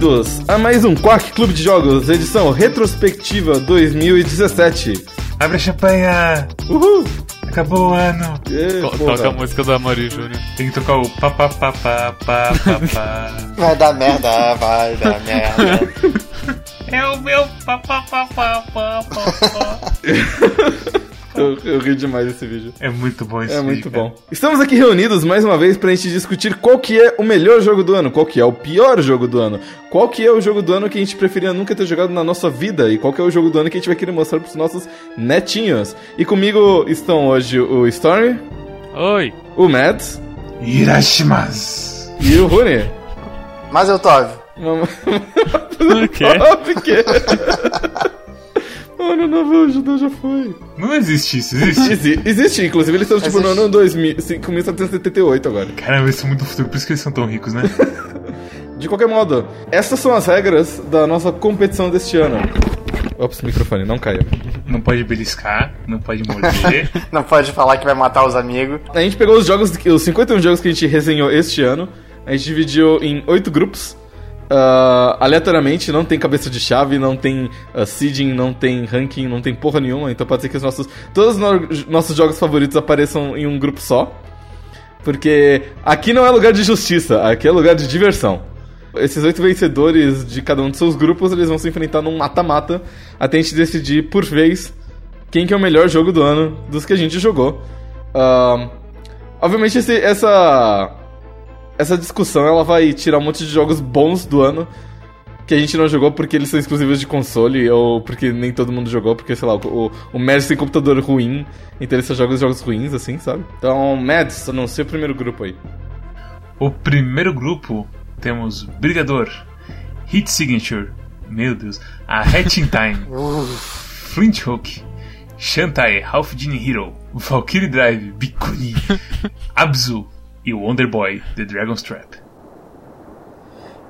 Bem-vindos a mais um Quark Clube de Jogos, edição retrospectiva 2017. Abre a champanhe! Uhul! Acabou o ano! Porra. Toca a música do Amori Júnior. Tem que tocar o pá pá pá pá pá pá pá. Vai dar merda, vai dar merda. É o meu pá pá pá pá pá pá pá. Eu, eu ri demais desse vídeo. É muito bom esse É vídeo, muito cara. bom. Estamos aqui reunidos mais uma vez pra gente discutir qual que é o melhor jogo do ano, qual que é o pior jogo do ano, qual que é o jogo do ano que a gente preferia nunca ter jogado na nossa vida e qual que é o jogo do ano que a gente vai querer mostrar pros nossos netinhos. E comigo estão hoje o Stormy, Oi! o Mads Irashimasu! e o Rune. Mas eu Tove. O quê? Ano novo judeu já foi. Não existe isso, existe. Exi- existe, inclusive eles estão tipo no ano 2000, 5778 agora. Caramba, isso é muito futuro, por isso que eles são tão ricos, né? De qualquer modo, essas são as regras da nossa competição deste ano. Ops, microfone, não caia. Não pode beliscar, não pode morder. Não pode falar que vai matar os amigos. A gente pegou os jogos, os 51 jogos que a gente resenhou este ano, a gente dividiu em 8 grupos. Ah, aleatoriamente, não tem cabeça de chave, não tem ah, seeding, não tem ranking, não tem porra nenhuma. Então pode ser que os nossos, todos os no- nossos jogos favoritos apareçam em um grupo só. Porque aqui não é lugar de justiça, aqui é lugar de diversão. Esses oito vencedores de cada um dos seus grupos, eles vão se enfrentar num mata-mata até a gente decidir, por vez, quem que é o melhor jogo do ano dos que a gente jogou. Ahn, obviamente esse- essa essa discussão ela vai tirar um monte de jogos bons do ano que a gente não jogou porque eles são exclusivos de console ou porque nem todo mundo jogou porque sei lá o, o, Mads tem computador ruim então ele só joga os jogos ruins assim sabe? Então Mads anuncia o primeiro grupo aí. O primeiro grupo temos Brigador, Hit Signature, meu Deus, a Hatching Time, Flint Hook, Shantae, Half Genie Hero, Valkyrie Drive, Bikuni, Abzu e Wonder Boy, The Dragon's Trap.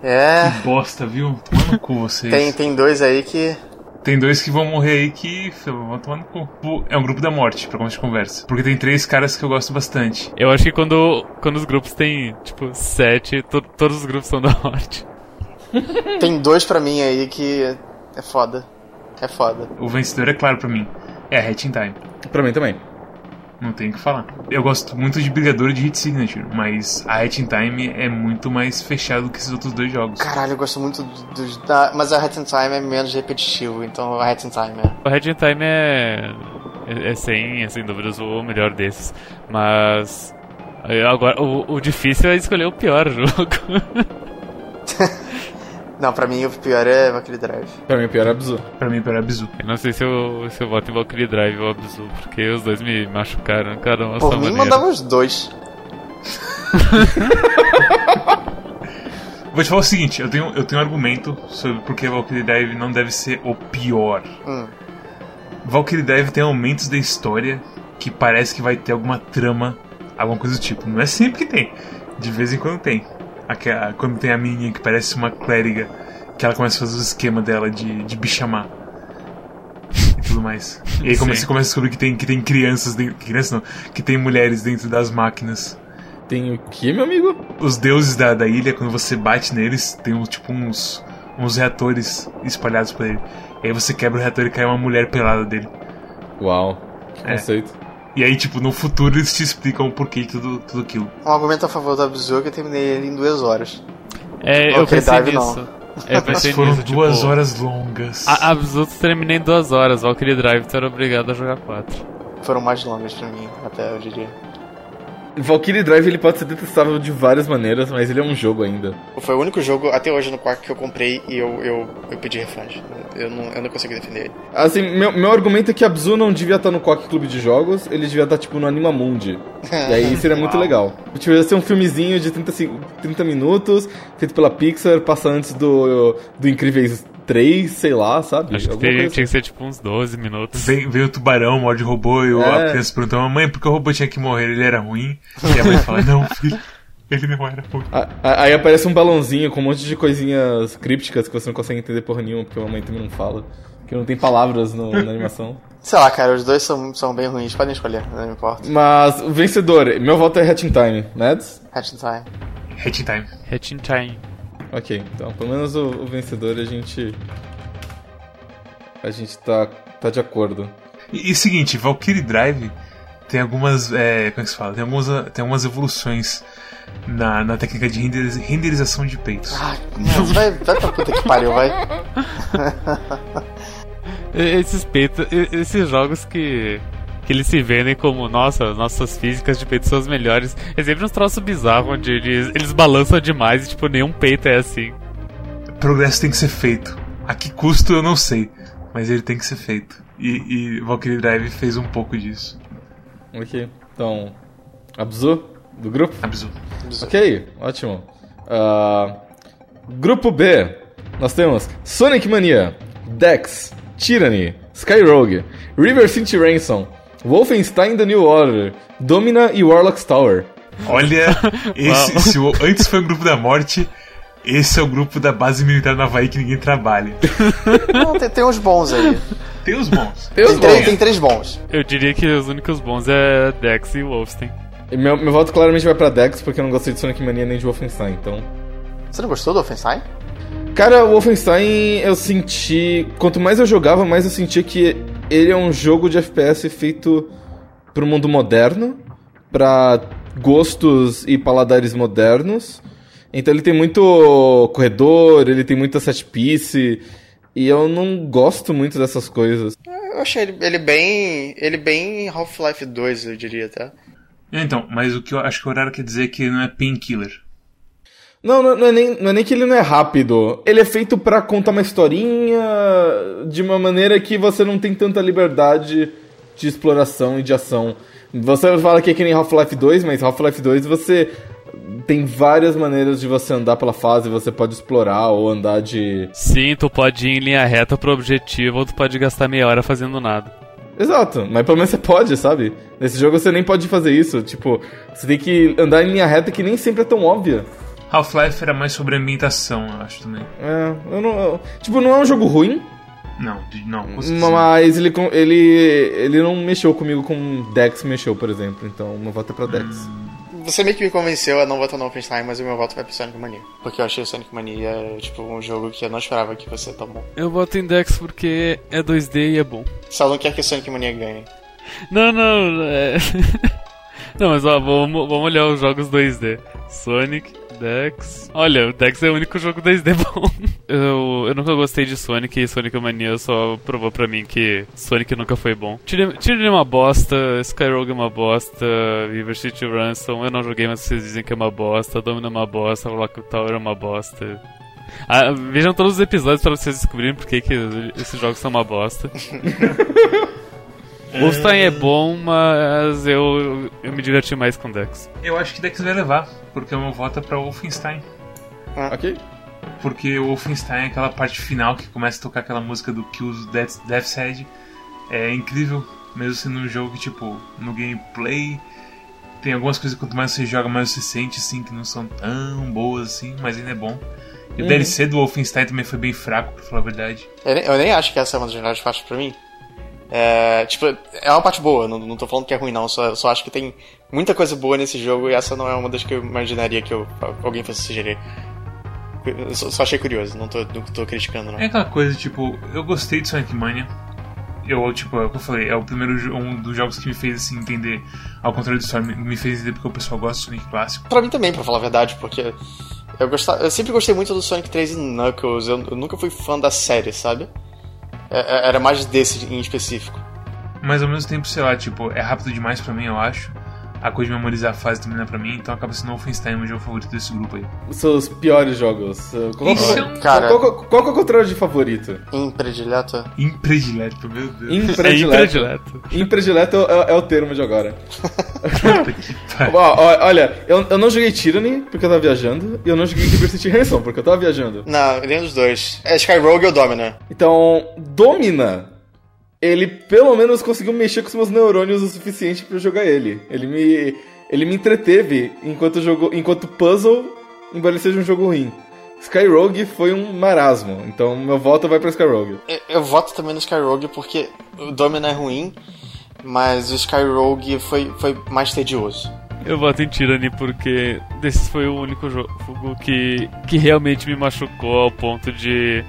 É. Bosta, viu? Tomando no cu vocês. Tem, tem dois aí que. Tem dois que vão morrer aí que vão tomar no cu. É um grupo da morte, pra começar de conversa. Porque tem três caras que eu gosto bastante. Eu acho que quando, quando os grupos têm, tipo, sete, to- todos os grupos são da morte. Tem dois pra mim aí que. É foda. É foda. O vencedor é claro pra mim. É a Hatching Time. pra mim também Não tem o que falar. Eu gosto muito de Brigador e de Hit Signature, mas a Hatching Time é muito mais fechado que esses outros dois jogos. Caralho, eu gosto muito do- dos. da- mas a Hat in Time é menos repetitivo, então a Hat in Time é. O Red in Time é, é, é sem, é sem dúvidas o melhor desses. Mas. aí Agora, o, o difícil é escolher o pior jogo. Não, pra mim o pior é Valkyrie Drive. pra mim o pior é Abzu Pra mim, para Abzu. Eu não sei se eu, se eu voto em Valkyrie Drive ou Abzu, porque os dois me machucaram, cada um a Por sua mim maneira. mandava os dois. Vou te falar o seguinte, eu tenho, eu tenho um argumento sobre por que Valkyrie Drive não deve ser o pior. Hum. Valkyrie Drive tem momentos da história que parece que vai ter alguma trama, alguma coisa do tipo. Não é sempre que tem, de vez em quando tem. Aquela, quando tem a menininha que parece uma clériga, que ela começa a fazer o esquema dela de, de bichamar. E tudo mais. E aí come- Sim. você começa a descobrir que tem, que tem crianças dentro. Crianças não, que tem mulheres dentro das máquinas. tem o que meu amigo Os deuses da, da ilha, quando você bate neles, tem uns, tipo uns, uns reatores espalhados por ele. E aí você quebra o reator e cai uma mulher pelada dele. uau que É. conceito E aí, tipo, no futuro eles te explicam o porquê de tudo, tudo aquilo. Um argumento a favor é que eu terminei ele em duas horas. É, eu pensei Drive não. nisso. É, eu Mas pensei foram nisso, duas tipo, horas longas. A terminei em duas horas, Valkyrie Drive tu era obrigado a jogar quatro. Foram mais longas pra mim, até eu diria. Valkyrie Drive ele pode ser detestável de várias maneiras mas ele é um jogo ainda Foi o único jogo até hoje no Quark que eu comprei e eu, eu, eu pedi refund. Eu não, eu não consegui defender ele. Assim, meu, meu argumento é que Abzu não devia estar no Quack Clube de Jogos, ele devia estar, tipo, no Animamundi. E aí seria muito legal. Tipo, ia ser um filmezinho de 30, se- 30 minutos, feito pela Pixar, passa antes do, do Incríveis 3, sei lá, sabe? Acho que teria- coisa tinha que ser tipo uns 12 minutos. Vem, veio o tubarão, morde robô e o- É. a criança pergunta: Mamãe, por que o robô tinha que morrer? Ele era ruim? E a mãe fala: Não, filho, ele não era ruim. Aí aparece um balãozinho com um monte de coisinhas crípticas que você não consegue entender porra nenhuma, porque a mamãe também não fala. Que não tem palavras no- na animação. Sei lá, cara, os dois são, são bem ruins, podem escolher, não me importa. Mas o vencedor, meu voto é Hatching Time, Mads? Hatch in Time. Hatching Time. Hatching Time. Ok, então pelo menos o, o vencedor a gente. A gente tá, tá de acordo. E, e seguinte, Valkyrie Drive tem algumas. É, como é que se fala? Tem algumas, tem algumas evoluções na, na técnica de renderiz- renderização de peitos. Ah, mas vai, vai pra puta que pariu, vai. Esses peitos, esses jogos que. Que eles se vendem como, nossa, nossas físicas de peito são as melhores. É sempre uns troços bizarros onde eles, eles balançam demais e, tipo, nenhum peito é assim. Progresso tem que ser feito. A que custo eu não sei, mas ele tem que ser feito. E, e Valkyrie Drive fez um pouco disso. Ok, então. Abzu, do grupo? Absurdo. Ok, ótimo. Ah, grupo B, nós temos Sonic Mania, Dex, Tyranny, Skyrogue, River City Ransom, Wolfenstein The New Order, Domina e Warlock's Tower. Olha, esse, se o, antes foi o grupo da morte, esse é o grupo da base militar na Havaí que ninguém trabalha. Não, tem, tem uns bons aí. Tem os bons. Deus Tem três, bom. tem três bons. Eu diria que os únicos bons é Dex e Wolfenstein. E Meu, meu voto claramente vai pra Dex, porque eu não gostei de Sonic Mania nem de Wolfenstein, então... Você não gostou do Offenstein? Cara, o Wolfenstein eu senti. Quanto mais eu jogava, mais eu sentia que ele é um jogo de FPS feito pro mundo moderno, pra gostos e paladares modernos. Então ele tem muito corredor, ele tem muita set piece. E eu não gosto muito dessas coisas. Eu achei ele, ele bem. Ele bem Half-Life 2, eu diria, tá? Então, mas o que eu acho que o horário quer dizer é que ele não é painkiller. Não, não, não é nem, não é nem que ele não é rápido. Ele é feito pra contar uma historinha de uma maneira que você não tem tanta liberdade de exploração e de ação. Você fala que é que nem Half-Life 2, mas Half-Life 2 você tem várias maneiras de você andar pela fase, você pode explorar ou andar de. Sim, tu pode ir em linha reta pro objetivo ou tu pode gastar meia hora fazendo nada. Exato, mas pelo menos você pode, sabe? Nesse jogo você nem pode fazer isso. Tipo, você tem que andar em linha reta que nem sempre é tão óbvia. Half-Life era mais sobre ambientação, eu acho também. É, eu não. eu- tipo, não é um jogo ruim, Não, não. Mas ele, ele, ele não mexeu comigo como Dex mexeu, por exemplo. Então, meu voto é pra Dex. Você meio que me convenceu a não votar no Offenstein, mas o meu voto vai pro Sonic Mania. Porque eu achei o Sonic Mania, tipo, um jogo que eu não esperava que fosse tão bom. Eu voto em Dex porque é 2D e é bom. Só não quer que o Sonic Mania ganhe. Não, não, é... Não, mas ó, vamos, vamos olhar os jogos 2D. Sonic, Dex... Olha, o Dex é o único jogo 2D bom. Eu, eu nunca gostei de Sonic e Sonic Mania só provou pra mim que Sonic nunca foi bom. Tyranny é uma bosta, Skyrogue é uma bosta, River City Ransom eu não joguei, mas vocês dizem que é uma bosta, Domino é uma bosta, Rock Tower é uma bosta. Ah, vejam todos os episódios pra vocês descobrirem por que, que esses jogos são uma bosta. Wolfenstein é bom, mas eu, eu me diverti mais com Dex. Eu acho que Dex vai levar, porque o meu voto é pra Wolfenstein. Ok? Porque o Wolfenstein, aquela parte final que começa a tocar aquela música do Kills Death, Death's Head, é incrível. Mesmo sendo um jogo que, tipo, no gameplay tem algumas coisas que quanto mais você joga, mais você sente, assim, que não são tão boas assim, mas ainda é bom. E o DLC do Wolfenstein também foi bem fraco, pra falar a verdade. Eu nem, eu nem acho que essa é uma das melhores partes pra mim. É, tipo, é uma parte boa, não, não tô falando que é ruim não, só, só acho que tem muita coisa boa nesse jogo e essa não é uma das que eu imaginaria que eu, alguém fosse sugerir. Só, só achei curioso, não tô, não tô criticando não. É aquela coisa, tipo, eu gostei de Sonic Mania. Eu, tipo, é o que eu falei, é o primeiro um dos jogos que me fez assim, entender, ao contrário do Storm, me fez entender porque o pessoal gosta do Sonic clássico. Pra mim também, pra falar a verdade, porque eu, gostava, eu sempre gostei muito do Sonic 3 e Knuckles, eu, eu nunca fui fã da série, sabe? É- é- era mais desse em específico. Mas ao mesmo tempo, sei lá, tipo, é rápido demais pra mim, eu acho. A coisa de memorizar a fase também não é pra mim, então acaba sendo o Wolfenstein o meu jogo favorito desse grupo aí. Os seus piores jogos. Qual, Isso qual- é um- Cara, qual, qual- qual que é o contrário de favorito? em predileto, Impredileto, meu Deus. É Impredileto. impredileto. Impredileto é, é o termo de agora. Puta que pariu. Ó, ó, olha, eu, eu não joguei Tyranny porque eu tava viajando, e eu não joguei River City Ransom porque eu tava viajando. não, nenhum dos dois. É Skyrogue ou Domina? Então, Domina, ele pelo menos conseguiu mexer com os meus neurônios o suficiente pra eu jogar ele. Ele me, ele me entreteve enquanto jogou, enquanto puzzle, embora ele seja um jogo ruim. Skyrogue foi um marasmo, então meu voto vai pra Skyrogue. Eu, eu voto também no Skyrogue porque o Domina é ruim, mas o Skyrogue foi, foi mais tedioso. Eu voto em Tyranny porque desses foi o único jogo que, que realmente me machucou ao ponto de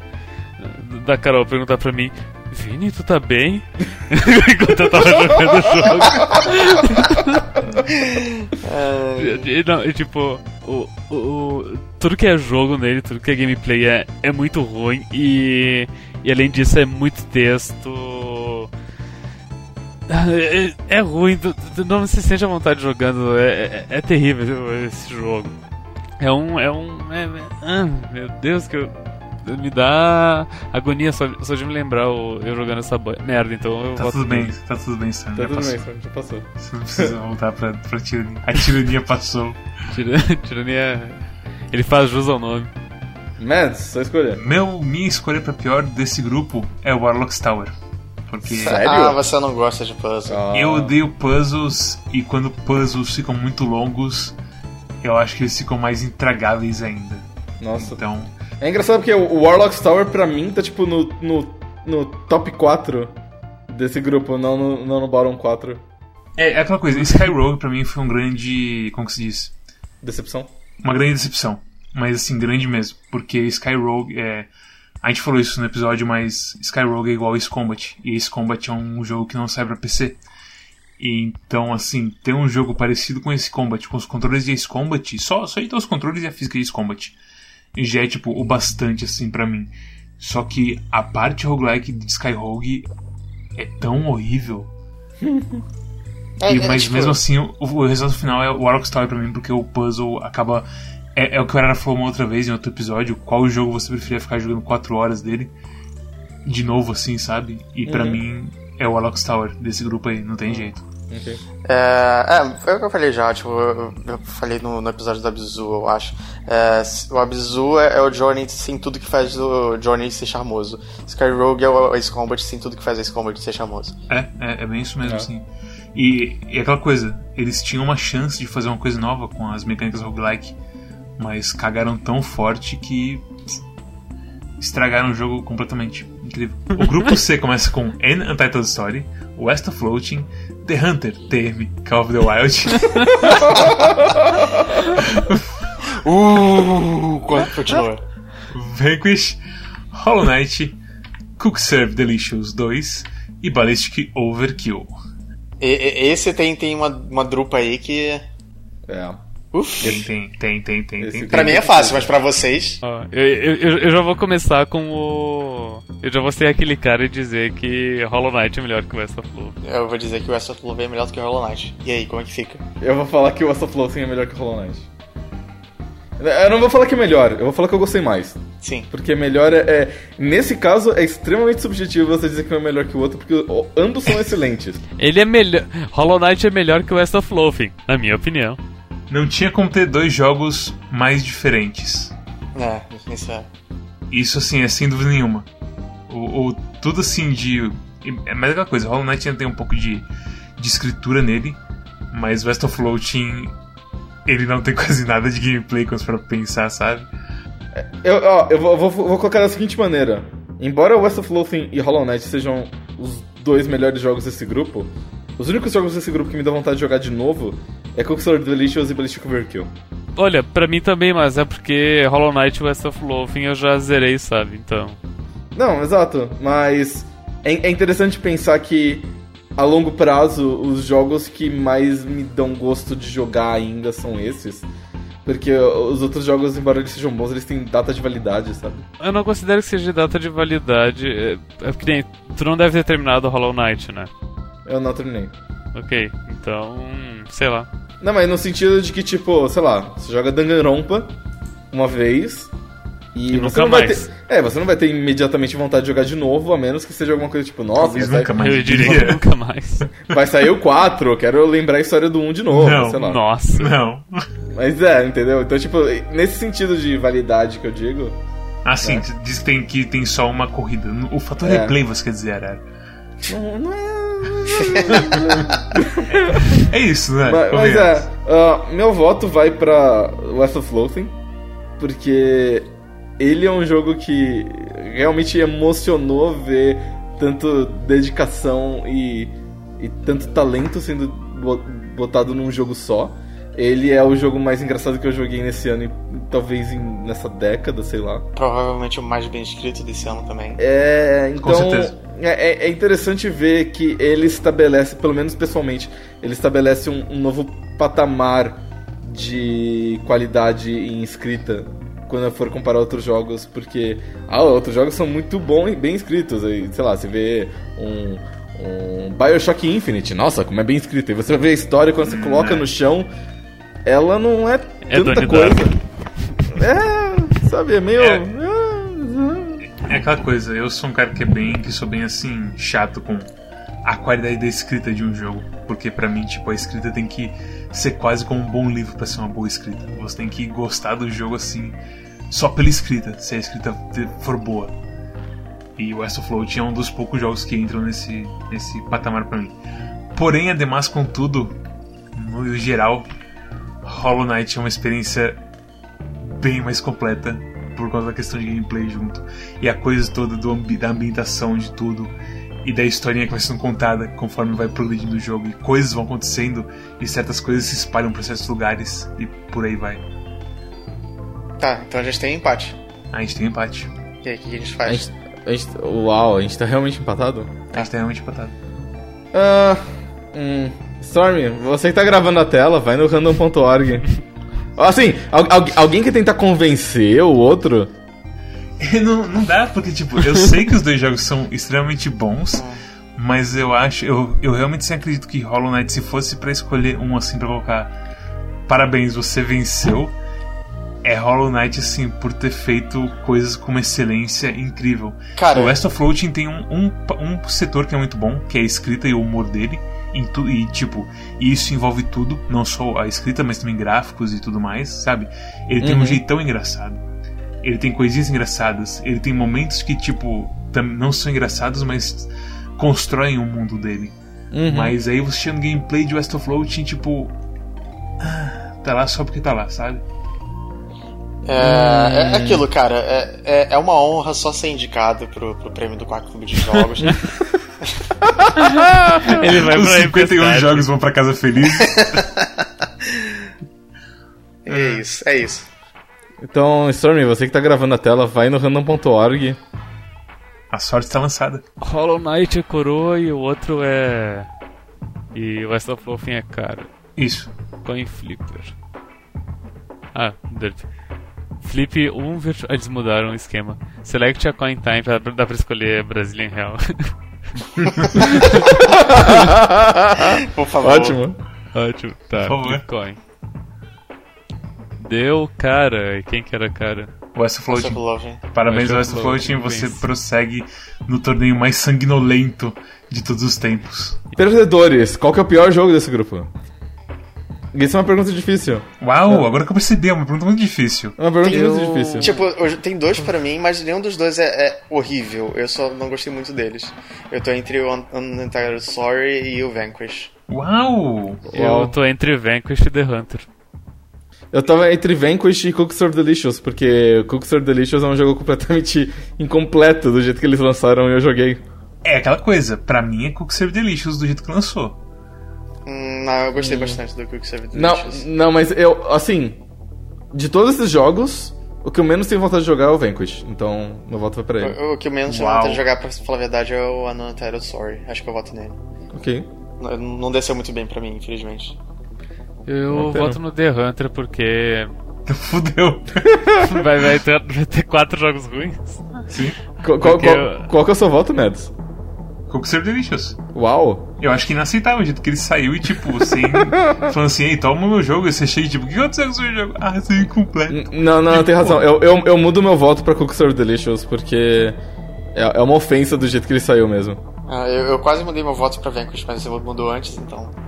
da Carol perguntar pra mim Vini, tu tá bem? Enquanto eu tava jogando o jogo. e, não, e, tipo, o, o, tudo que é jogo nele, tudo que é gameplay é, é muito ruim e, e além disso é muito texto. É, é ruim, tu, tu, não se sente à vontade jogando, é, é, é terrível esse jogo. É um. É um. É, ah, meu Deus, que eu me dá agonia só, só de me lembrar o, eu jogando essa merda, então eu Tá tudo bem, tá tudo bem, Sam. Tá tudo passou. bem, Sam, já passou. Você não precisa voltar pra, pra tirania. A tirania passou. tirania. Ele faz jus ao nome. Mads, só escolher. Meu, minha escolha pra pior desse grupo é o Warlock's Tower. Porque... Sério? Ah, você não gosta de puzzle. Ah. Eu odeio puzzles e quando puzzles ficam muito longos, eu acho que eles ficam mais intragáveis ainda. Nossa. Então, é engraçado porque o Warlock's Tower, pra mim, tá tipo no, no, no top 4 desse grupo, não no, não no bottom 4. É, é aquela coisa, Sky Rogue pra mim foi um grande. Como que se diz? Decepção? Uma grande decepção. Mas assim, grande mesmo. Porque Sky Rogue é. A gente falou isso no episódio, mas Sky Rogue é igual a Ace Combat. E Ace Combat é um jogo que não sai pra PC. E então, assim, ter um jogo parecido com Ace Combat, com os controles de Ace Combat, só, só então os controles e a física de Ace Combat já é tipo o bastante assim para mim. Só que a parte roguelike de Skyrogue é tão horrível. É, e, é, mas tipo... mesmo assim, o, o, resultado final é o Warlock Story pra mim, porque o puzzle acaba. É, é o que o Arara falou uma outra vez em outro episódio. Qual jogo você preferia ficar jogando 4 horas dele? De novo, assim, sabe? E uhum. pra mim é o Warlock Tower desse grupo aí, não tem uhum. jeito. Okay. É, é, foi o que eu falei já, tipo, eu, eu falei no, no, episódio do Abzu, eu acho. É, o Abzu é, é, o Johnny sem tudo que faz o Johnny ser charmoso. Sky Rogue é o Ace Combat sem tudo que faz Ace Combat ser charmoso. É, é, é bem isso mesmo, é. sim. E, e aquela coisa, eles tinham uma chance de fazer uma coisa nova com as mecânicas roguelike, mas cagaram tão forte que estragaram o jogo completamente. Incrível. O grupo C começa com N Untitled Story, West of Floating, The Hunter, TM, Call of the Wild. uh, continua. Vanquish, Hollow Knight, Cook Serve Delicious 2 e Ballistic Overkill. E, esse tem, tem uma, uma drupa aí que. É. Uf. Tem, tem, tem, tem. tem, pra mim é fácil, mas pra vocês. eu, eu, eu, já vou começar com o. Eu já vou ser aquele cara e dizer que Hollow Knight é melhor que o West of Love. Eu vou dizer que o West of Love é melhor do que o Hollow Knight. E aí, como é que fica? Eu vou falar que o West of Love sim é melhor que o Hollow Knight. Eu não vou falar que é melhor, eu vou falar que eu gostei mais. Sim. Porque melhor é, é, Nesse caso, é extremamente subjetivo você dizer que um é melhor que o outro, porque ambos são excelentes. Ele é melhor. Hollow Knight é melhor que o West of Loathing, na minha opinião. Não tinha como ter dois jogos mais diferentes. É, isso é. Isso, assim, é sem dúvida nenhuma. O, tudo assim de. É mais aquela coisa, Hollow Knight ainda tem um pouco de, de escritura nele, mas West of Floating ele não tem quase nada de gameplay quando for pensar, sabe? Eu, ó, eu vou, vou, vou, colocar da seguinte maneira: embora West of Loathing e Hollow Knight sejam os dois melhores jogos desse grupo, os únicos jogos desse grupo que me dão vontade de jogar de novo é Conquistador Delicious e Ballistic Overkill. Olha, pra mim também, mas é porque Hollow Knight e West of Loathing eu já zerei, sabe? Então. Não, exato, mas é, é interessante pensar que a longo prazo os jogos que mais me dão gosto de jogar ainda são esses. Porque os outros jogos, embora eles sejam bons, eles têm data de validade, sabe? Eu não considero que seja data de validade. É, é tu não deve ter terminado Hollow Knight, né? Eu não terminei. Ok, então. sei lá. Não, mas no sentido de que, tipo, sei lá, você joga Danganronpa uma vez. E, e você não vai ter. É, você não vai ter imediatamente vontade de jogar de novo, a menos que seja alguma coisa tipo, nossa, vai nunca mais. Eu diria nunca mais. Vai sair o 4, eu quero lembrar a história do 1 de novo, não, sei lá. Nossa. Não. Mas é, entendeu? Então, tipo, nesse sentido de validade que eu digo. Ah, sim, né? diz que tem, que tem só uma corrida. O fator é. replay, você quer dizer, era. Não, não é. é isso, né? Mas, mas é, uh, meu voto vai pra West of Loathing, porque ele é um jogo que realmente emocionou ver tanto dedicação e, e tanto talento sendo botado num jogo só. ele é o jogo mais engraçado que eu joguei nesse ano e talvez em, nessa década, sei lá. Provavelmente o mais bem escrito desse ano também. É, então Com certeza. É, é- é interessante ver que ele estabelece, pelo menos pessoalmente, ele estabelece um, um novo patamar de qualidade em escrita quando eu for comparar outros jogos, porque ah, outros jogos são muito bons e bem escritos. Aí, sei lá, você vê um, um Bioshock Infinite, nossa, como é bem escrito. E você vê a história quando você coloca no chão, ela não é É tanta coisa. Darko. É, sabe, é meio. É. É. Aquela coisa, eu sou um cara que é bem, que sou bem assim, chato com a qualidade da escrita de um jogo. Porque pra mim, tipo, a escrita tem que ser quase como um bom livro pra ser uma boa escrita. Você tem que gostar do jogo assim, só pela escrita, se a escrita for boa. E West of Float é um dos poucos jogos que entram nesse, nesse patamar pra mim. Porém, ademais, contudo, no geral, Hollow Knight é uma experiência bem mais completa por causa da questão de gameplay junto. E a coisa toda do ambi da ambientação de tudo. E da historinha que vai sendo contada conforme vai progredindo o jogo. E coisas vão acontecendo. E certas coisas se espalham para certos lugares. E por aí vai. Tá, então a gente tem empate. A gente tem empate. E aí, o que a gente A faz? gente, a gente- uau, a gente tá realmente empatado? A gente tá realmente empatado. Ah. Hum. Stormy, você que tá gravando a tela, vai no random.org. Assim, al- al- alguém que tentar convencer o outro. não, não dá, porque, tipo, eu sei que os dois jogos são extremamente bons. Mas eu acho, eu, eu realmente sim acredito que Hollow Knight, se fosse pra escolher um assim pra colocar, parabéns, você venceu. É Hollow Knight, assim, por ter feito coisas com uma excelência incrível. Cara, O West of Floating tem um, um, um setor que é muito bom, que é a escrita e o humor dele. Em tu, e tipo, e isso envolve tudo, não só a escrita, mas também gráficos e tudo mais, sabe? Ele tem um Uhum. jeitão engraçado. Ele tem coisinhas engraçadas. Ele tem momentos que, tipo, não são engraçados, mas constroem o mundo dele. Uhum. Mas aí você chega no gameplay de West of Floating, tipo. ah, Tá lá só porque tá lá, sabe? é, é aquilo, cara. É, é, é uma honra só ser indicado pro, pro prêmio do Quack Clube de Jogos. Ele vai Os pra 51 Tempestade. jogos vão pra casa feliz. é isso, é isso. Então, Stormy, você que tá gravando a tela, vai no random.org. A sorte tá lançada. Hollow Knight é coroa e o outro é. E West of Wolfen é cara. Isso. Coin Flipper. Ah, Dirt. Flip 1 virtu... Eles mudaram o esquema. Select a coin time, pra- dá pra escolher Brazilian Real. Por favor. Ótimo. Ótimo. Tá, Por favor. Flip coin. Deu cara. E quem que era cara? West of West Floating. of Love. Parabéns, West West of of Floating. Floating, Você vence. prossegue no torneio mais sanguinolento de todos os tempos. Perdedores, qual que é o pior jogo desse grupo? Isso é uma pergunta difícil. Uau, agora que eu percebi, é uma pergunta muito difícil. É uma pergunta Eu- muito difícil. Tipo, hoje tem dois pra mim, mas nenhum dos dois é, é horrível. Eu só não gostei muito deles. Eu tô entre o Un- Unentitled Story e o Vanquish. Uau! Uau. Eu tô entre Vanquish e The Hunter. Eu tava entre Vanquish e Cooks Are Delicious, porque Cooks Are Delicious é um jogo completamente incompleto do jeito que eles lançaram e eu joguei. É aquela coisa, pra mim é Cookser Delicious do jeito que lançou. Hum, não, eu gostei bastante do Quick Save Não, Delicious. não, mas eu, assim, de todos esses jogos, o que eu menos tenho vontade de jogar é o Vanquish. Então, meu voto vai pra ele. O, o que eu menos Uau. vontade de jogar, pra falar a verdade, é o Unentitled Story. Acho que eu voto nele. Ok. Não, não desceu muito bem pra mim, infelizmente. Eu pena. voto no The Hunter porque Fudeu. vai, vai, ter, vai ter quatro jogos ruins. Sim. Qual, qual, qual, eu- qual que é o seu voto, Mads? Cookser Delicious. Uau! Eu acho que inaceitável o jeito que ele saiu e, tipo, sem. falando assim, ei, toma meu jogo. E você chega tipo, o que aconteceu com o seu jogo? Ah, você é incompleto. N- Não, não, tem razão. Eu, eu, eu mudo meu voto pra Cooks Are Delicious, porque é, é uma ofensa do jeito que ele saiu mesmo. Ah, eu, eu quase mudei meu voto pra Vanquish, mas você mudou antes, então.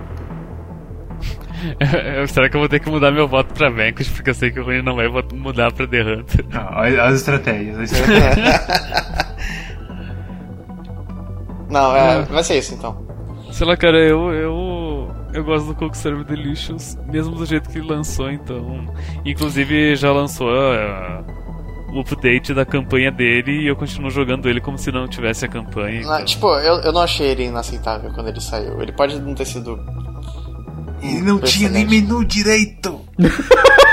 Será que eu vou ter que mudar meu voto pra Vanquish? Porque eu sei que o Rony não vai mudar pra The Hunter. Olha as estratégias. As estratégias. Não, é, vai ser isso então. Sei lá, cara, eu. Eu, eu gosto do Cook Serve Delicious, mesmo do jeito que ele lançou, então. Inclusive já lançou ah, o update da campanha dele e eu continuo jogando ele como se não tivesse a campanha. Não, então- tipo, eu, eu não achei ele inaceitável quando ele saiu. Ele pode não ter sido Ele não tinha nem menu direito.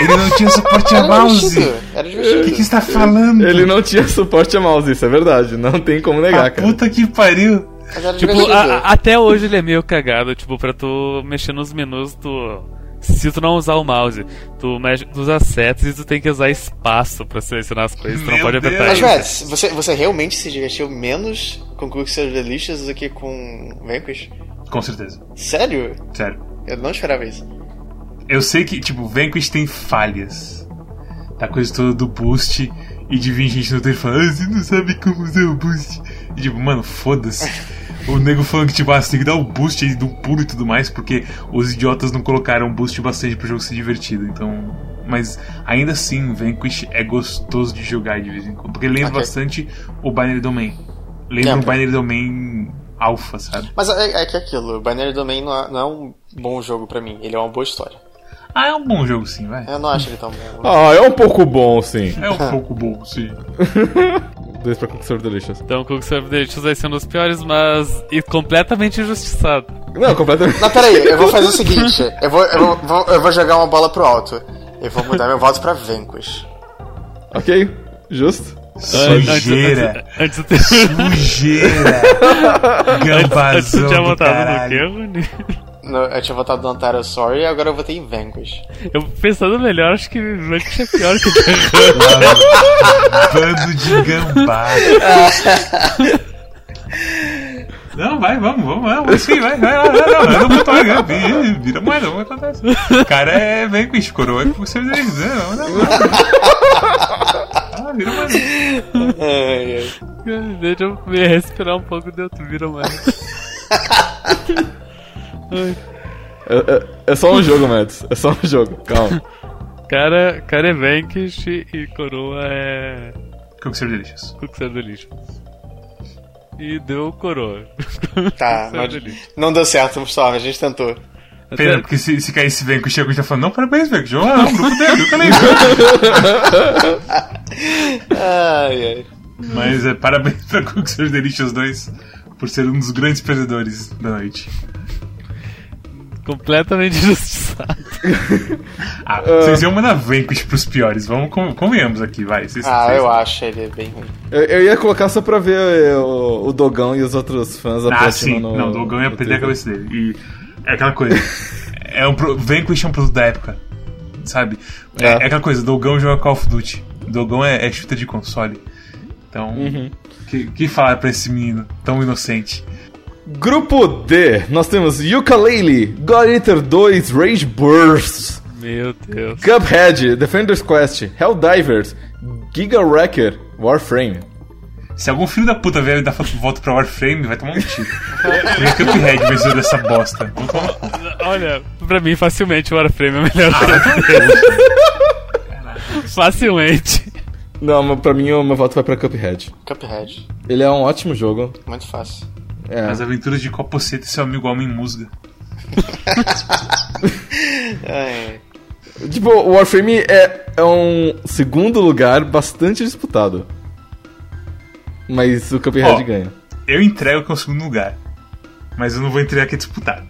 Ele não tinha suporte a Era mouse. divertido, Era O que, que você tá falando? Ele não tinha suporte a mouse, isso é verdade. Não tem como negar, Ah, cara. puta que pariu. Tipo, a- a- até hoje ele é meio cagado, tipo, pra tu mexer nos menus, tu. Se tu não usar o mouse, tu, mexe, tu usa setas e tu tem que usar espaço pra selecionar as coisas, tu não pode apertar Deus. Mas. Mads, você, você realmente se divertiu menos com Quicksilver Delicious do que com Vanquish? Com certeza. Sério? Sério. Eu não esperava isso. Eu sei que, tipo, Vanquish tem falhas. Da coisa toda do boost e de vir gente no Twitter falando, ah, você não sabe como usar o boost. E tipo, mano, foda-se. O nego falando que, tipo, ah, você tem que dar o boost aí do pulo e tudo mais, porque os idiotas não colocaram boost bastante pro jogo ser divertido. Então. Mas ainda assim, Vanquish é gostoso de jogar de vez em quando. Porque lembra Ok. bastante o Binary Domain. Lembra o Binary Domain Alpha, sabe? Mas é, é que aquilo, o Binary Domain não é, não é um bom jogo pra mim, ele é uma boa história. Ah, é um bom jogo sim, vai. Eu não acho ele tão bom. Ah, é um pouco bom, sim. É um pouco bom, sim. Dois pra Quicksilver Delicious. Então o Quicksilver Delicious vai ser um dos piores, mas. e completamente injustiçado. Não, completamente. Não, peraí, eu vou fazer o seguinte, eu vou, eu vou, eu vou jogar uma bola pro alto. Eu vou mudar meu voto pra Vanquish. ok, justo. Sujeira. Antes, antes, antes, Sujeira. antes Gambazão tinha do votado no caralho. quê, Rony? No- eu tinha votado no Ontario Sorry e agora eu votei em Vanquish. Eu pensando melhor, acho que Vanquish é pior que Bando de gambá. Não, vai, vamos, vamos, vamos. Sim, vai, vai, vai, vai, não, eu não vou tomar gambá. Ih, Vira moeda, não acontece. O cara é Vanquish, coroa com seus deles. Não, não, não. Ah, vira moeda. Ai. Deixa eu me respirar um pouco dentro, vira mais. É, é- é só um jogo, Mads. É só um jogo. Calma. Cara, cara é Vanquish e coroa é. Quicksilver Delicious. Quicksilver Delicious. E deu coroa. Tá, Delicious. não deu certo, pessoal, a gente tentou. Pena, porque se, se caísse Vanquish, a gente tá falando, não, parabéns, Vanquish. Ah, não, grupo dele, nunca lembro. Ai, ai. Mas é, parabéns pra Quicksilver Delicious 2 por ser um dos grandes perdedores da noite. Completamente injustiçado. Ah, vocês iam mandar Vanquish pros piores. Vamos, con- convenhamos aqui, vai. Vocês, Ah, vocês- eu acho ele bem ruim. Eu, eu ia colocar só pra ver eh, o, o Dogão e os outros fãs Ah, sim. no- Não, o Dogão ia perder a cabeça dele. E é aquela coisa. é um pro... Vanquish é um produto da época. Sabe? É, É. é aquela coisa, Dogão joga Call of Duty. Dogão é, é shooter de console. Então, Uhum. que, que falar pra esse menino tão inocente? Grupo D, nós temos Yooka-Laylee, God Eater 2, Rage Burst, Meu Deus. Cuphead, Defender's Quest, Helldivers, Giga Wrecker, Warframe. Se algum filho da puta vier dar volta pra Warframe, vai tomar um tiro. Porque Cuphead venceu dessa bosta. Olha, pra mim, facilmente o Warframe é o melhor Ah. Facilmente. Não, mas pra mim o meu voto vai pra Cuphead. Cuphead. Ele é um ótimo jogo. Muito fácil. É. As aventuras de Copoceta e seu amigo Homem Musga. Ai, Tipo, o Warframe é, é um segundo lugar bastante disputado. Mas o Cuphead Ó. ganha. Eu entrego que é o segundo lugar. Mas eu não vou entregar que é disputado.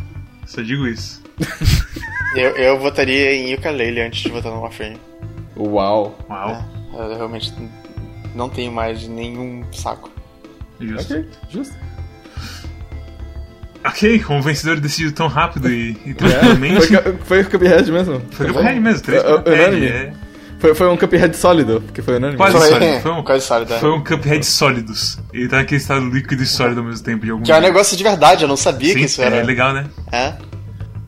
Só digo isso. eu, eu votaria em Yooka-Laylee antes de votar no Warframe. Uau. Uau. Eu realmente não tenho mais nenhum saco. Justo. Ok, justo. Ok, como o vencedor decidiu tão rápido e, e É, tranquilamente. foi, Cu- foi o Cuphead mesmo. Foi Cuphead mesmo, três É, é, Cuphead, unânime. é. Foi, foi um Cuphead sólido, porque foi unânime. Quase Foi, sólido. Foi um, quase sólido, é. foi um Cuphead sólidos. Ele tá naquele estado líquido e sólido ao mesmo tempo de algum Que é um negócio de verdade, eu não sabia Sim, que isso era. é legal, né? É?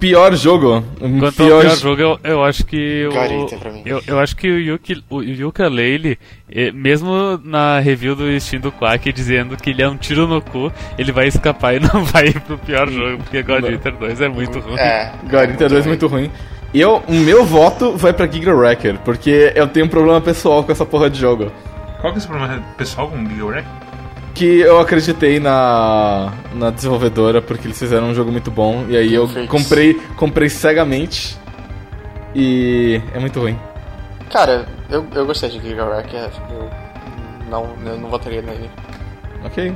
Pior jogo. Quanto pior, ao pior jogo, eu, eu acho que o, pra mim. eu, eu acho que o Yuki, o Yooka-Laylee, eh, mesmo na review do Steam do Quack dizendo que ele é um tiro no cu, ele vai escapar e não vai ir pro pior jogo, porque God. Eater 2 é muito ruim. É. God Eater 2 é muito ruim. E eu, o meu voto vai pra Giga Wrecker, porque eu tenho um problema pessoal com essa porra de jogo. Qual que é o seu problema pessoal com o Giga Wreck? Que eu acreditei na, na desenvolvedora, porque eles fizeram um jogo muito bom, e aí eu Perfeito. comprei, comprei cegamente. E é muito ruim. Cara, eu, eu gostei de Giga Wreck, é, eu não, eu não votaria nele. Ok.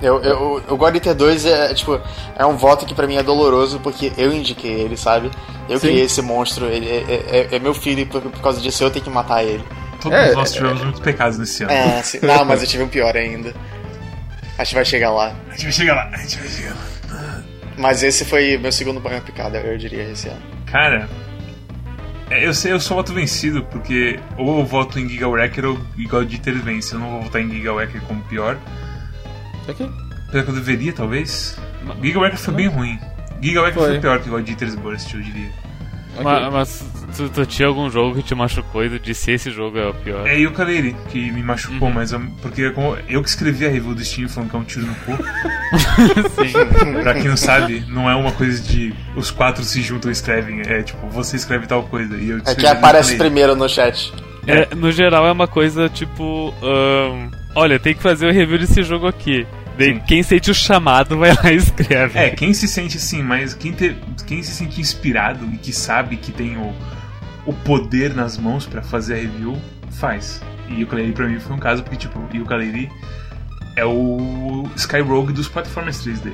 Eu, eu, o God Eater 2 é, tipo, é um voto que pra mim é doloroso porque eu indiquei ele, sabe? Eu Sim. criei esse monstro, ele é, é- é meu filho e por, por causa disso eu tenho que matar ele. Todos É, nós tivemos muitos pecados nesse ano. É, assim, não, mas eu tive um pior ainda. A gente vai chegar lá. A gente vai chegar lá, a gente vai chegar lá. Mas esse foi meu segundo banho picada, eu diria, esse ano. Cara, é, eu sei, eu só voto vencido, porque ou eu voto em Giga Wrecker ou God Eater vence. Eu não vou votar em Giga Wrecker como pior. Ok. Apesar que eu deveria, talvez. Giga Wrecker foi bem ruim. Giga Wrecker foi. Foi. pior que God Eater's Burst, eu diria. Ok. Ma- Mas, tu, tu tinha algum jogo que te machucou e tu disse esse jogo é o pior? É Yooka-Laylee que me machucou, Uhum. mas eu- porque como eu que escrevi a review do Steam falando que é um tiro no cu. Sim. pra quem não sabe, não é uma coisa de os quatro se juntam e escrevem. É tipo, você escreve tal coisa e eu É que aparece primeiro no chat. É, no geral é uma coisa tipo. ahn, olha, tem que fazer o review desse jogo aqui. Daí Sim. quem sente o chamado vai lá e escreve. É, quem se sente assim, mas quem, te- quem se sente inspirado e que sabe que tem o, o poder nas mãos pra fazer a review, faz. E o Laylee pra mim foi um caso porque, tipo, o Laylee é o Sky Rogue dos plataformas 3D.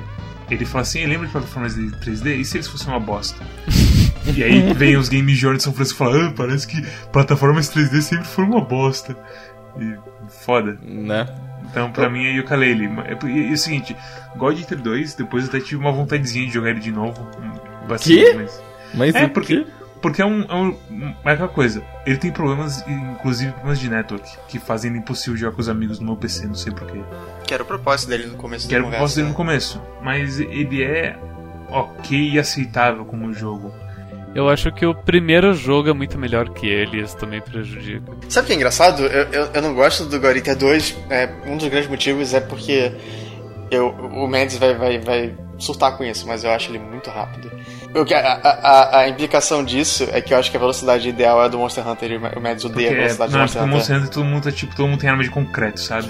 Ele fala assim, lembra de plataformas 3D? E se eles fossem uma bosta? e aí vem os Game Journal de São Francisco e fala, ah, parece que plataformas 3D sempre foram uma bosta. E foda. Né? Então, pra mim, é Yooka-Laylee. E, e, e o seguinte, God Eater 2, depois eu até tive uma vontadezinha de jogar ele de novo. bastante, Quê? Mas, Mas É, porque- quê? porque é, um, é, um, é aquela coisa, ele tem problemas, inclusive problemas de network, que fazem ele impossível jogar com os amigos no meu PC, não sei porquê. Que era o propósito dele no começo Que era o propósito dele no começo. Mas ele é ok e aceitável como jogo. Eu acho que o primeiro jogo é muito melhor que ele, isso também prejudica. Sabe o que é engraçado? Eu, eu, eu não gosto do Eater 2. É, um dos grandes motivos é porque eu, o Mendes vai, vai, vai surtar com isso, mas eu acho ele muito rápido. O que, a, a, a- a implicação disso é que eu acho que a velocidade ideal é a do Monster Hunter e o Mendes Porque odeia a é, velocidade do na Monster do Hunter. Monster Hunter todo mundo, tá, tipo, todo mundo tem arma de concreto, sabe?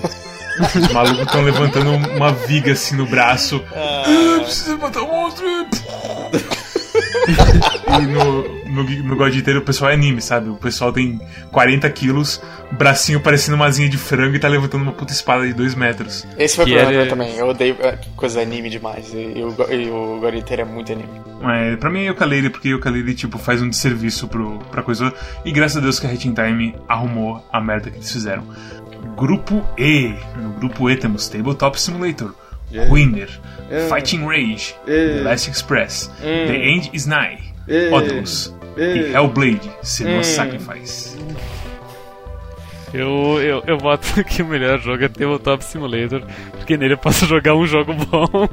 Os malucos estão levantando uma viga assim no braço. Ah, precisa matar o monstro! e no, no, no God Eater o pessoal é anime, sabe? O pessoal tem 40 quilos, bracinho parecendo uma asinha de frango e tá levantando uma puta espada de 2 metros. Esse foi o problema era- também. Eu odeio é, coisa anime demais. E, e o, e o God Eater é muito anime. Mas pra mim é Yooka-Laylee, porque Yooka-Laylee, tipo, faz um desserviço pro, pra coisa. E graças a Deus que a Hat in Time arrumou a merda que eles fizeram. Grupo E. No grupo E temos Tabletop Simulator, Yeah. Winner, Yeah. Fighting Rage, Yeah. The Last Express, Mm. The End is Nigh, Odalus e. Hellblade, Senua Mm. Sacrifice. Eu, eu, eu voto que o melhor jogo é Tabletop Simulator, porque nele eu posso jogar um jogo bom.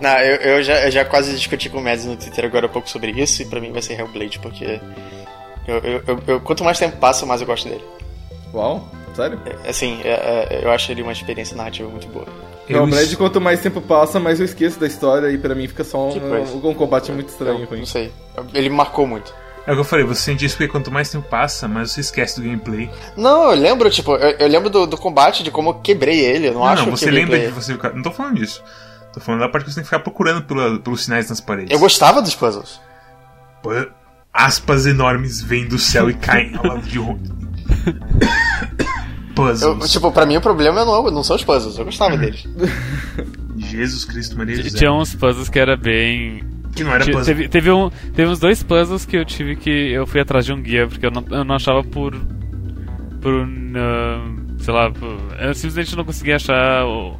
Não, eu, eu, já, eu já quase discuti com o Mads no Twitter agora há pouco sobre isso, e pra mim vai ser Hellblade, porque. Eu, eu, eu- eu- quanto mais tempo passa, mais eu gosto dele. Uau, sério? Assim, é- é- eu acho ele uma experiência narrativa muito boa. Eu Não, Blade, es- quanto mais tempo passa, mais eu esqueço da história e pra mim fica só Que um, coisa. um, combate muito estranho Eu não sei. Ele me marcou muito. É o que eu falei, você sente isso porque quanto mais tempo passa, mais você esquece do gameplay. Não, eu lembro, tipo, eu, eu lembro do, do combate, de como eu quebrei ele. Eu não, Não, acho não, você que lembra de você ficar. Não tô falando disso. Tô falando da parte que você tem que ficar procurando pela- pelos sinais nas paredes. Eu gostava dos puzzles. Aspas enormes vêm do céu e caem ao lado de Rony. Eu, Puzzles. tipo, pra mim o problema não, não são os puzzles, eu gostava deles. Jesus Cristo, Maria José. Tinha uns puzzles que era bem. Que não era puzzle. Teve, teve, um, teve uns dois puzzles que eu tive que. Eu fui atrás de um guia, porque eu não, eu não achava por. Por. um, ah, sei lá. por- eu simplesmente não conseguia achar o,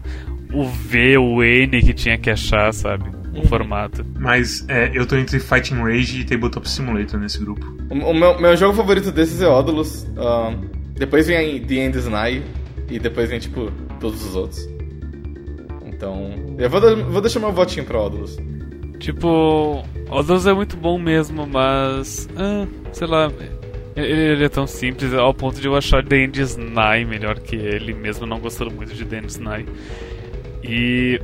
o V, o N que tinha que achar, sabe? O formato. Mas é, eu tô entre Fighting Rage e Tabletop Simulator nesse grupo. O, o meu, meu jogo favorito desses é Odalus. ah, depois vem The End is Nigh. E depois vem, tipo, todos os outros. Então. Eu vou, vou deixar meu votinho pra Odalus. Tipo. O Deus é muito bom mesmo, mas. ah, sei lá. Ele, ele é tão simples ao ponto de eu achar The End is Nigh melhor que ele, mesmo não gostando muito de The End is Nigh. E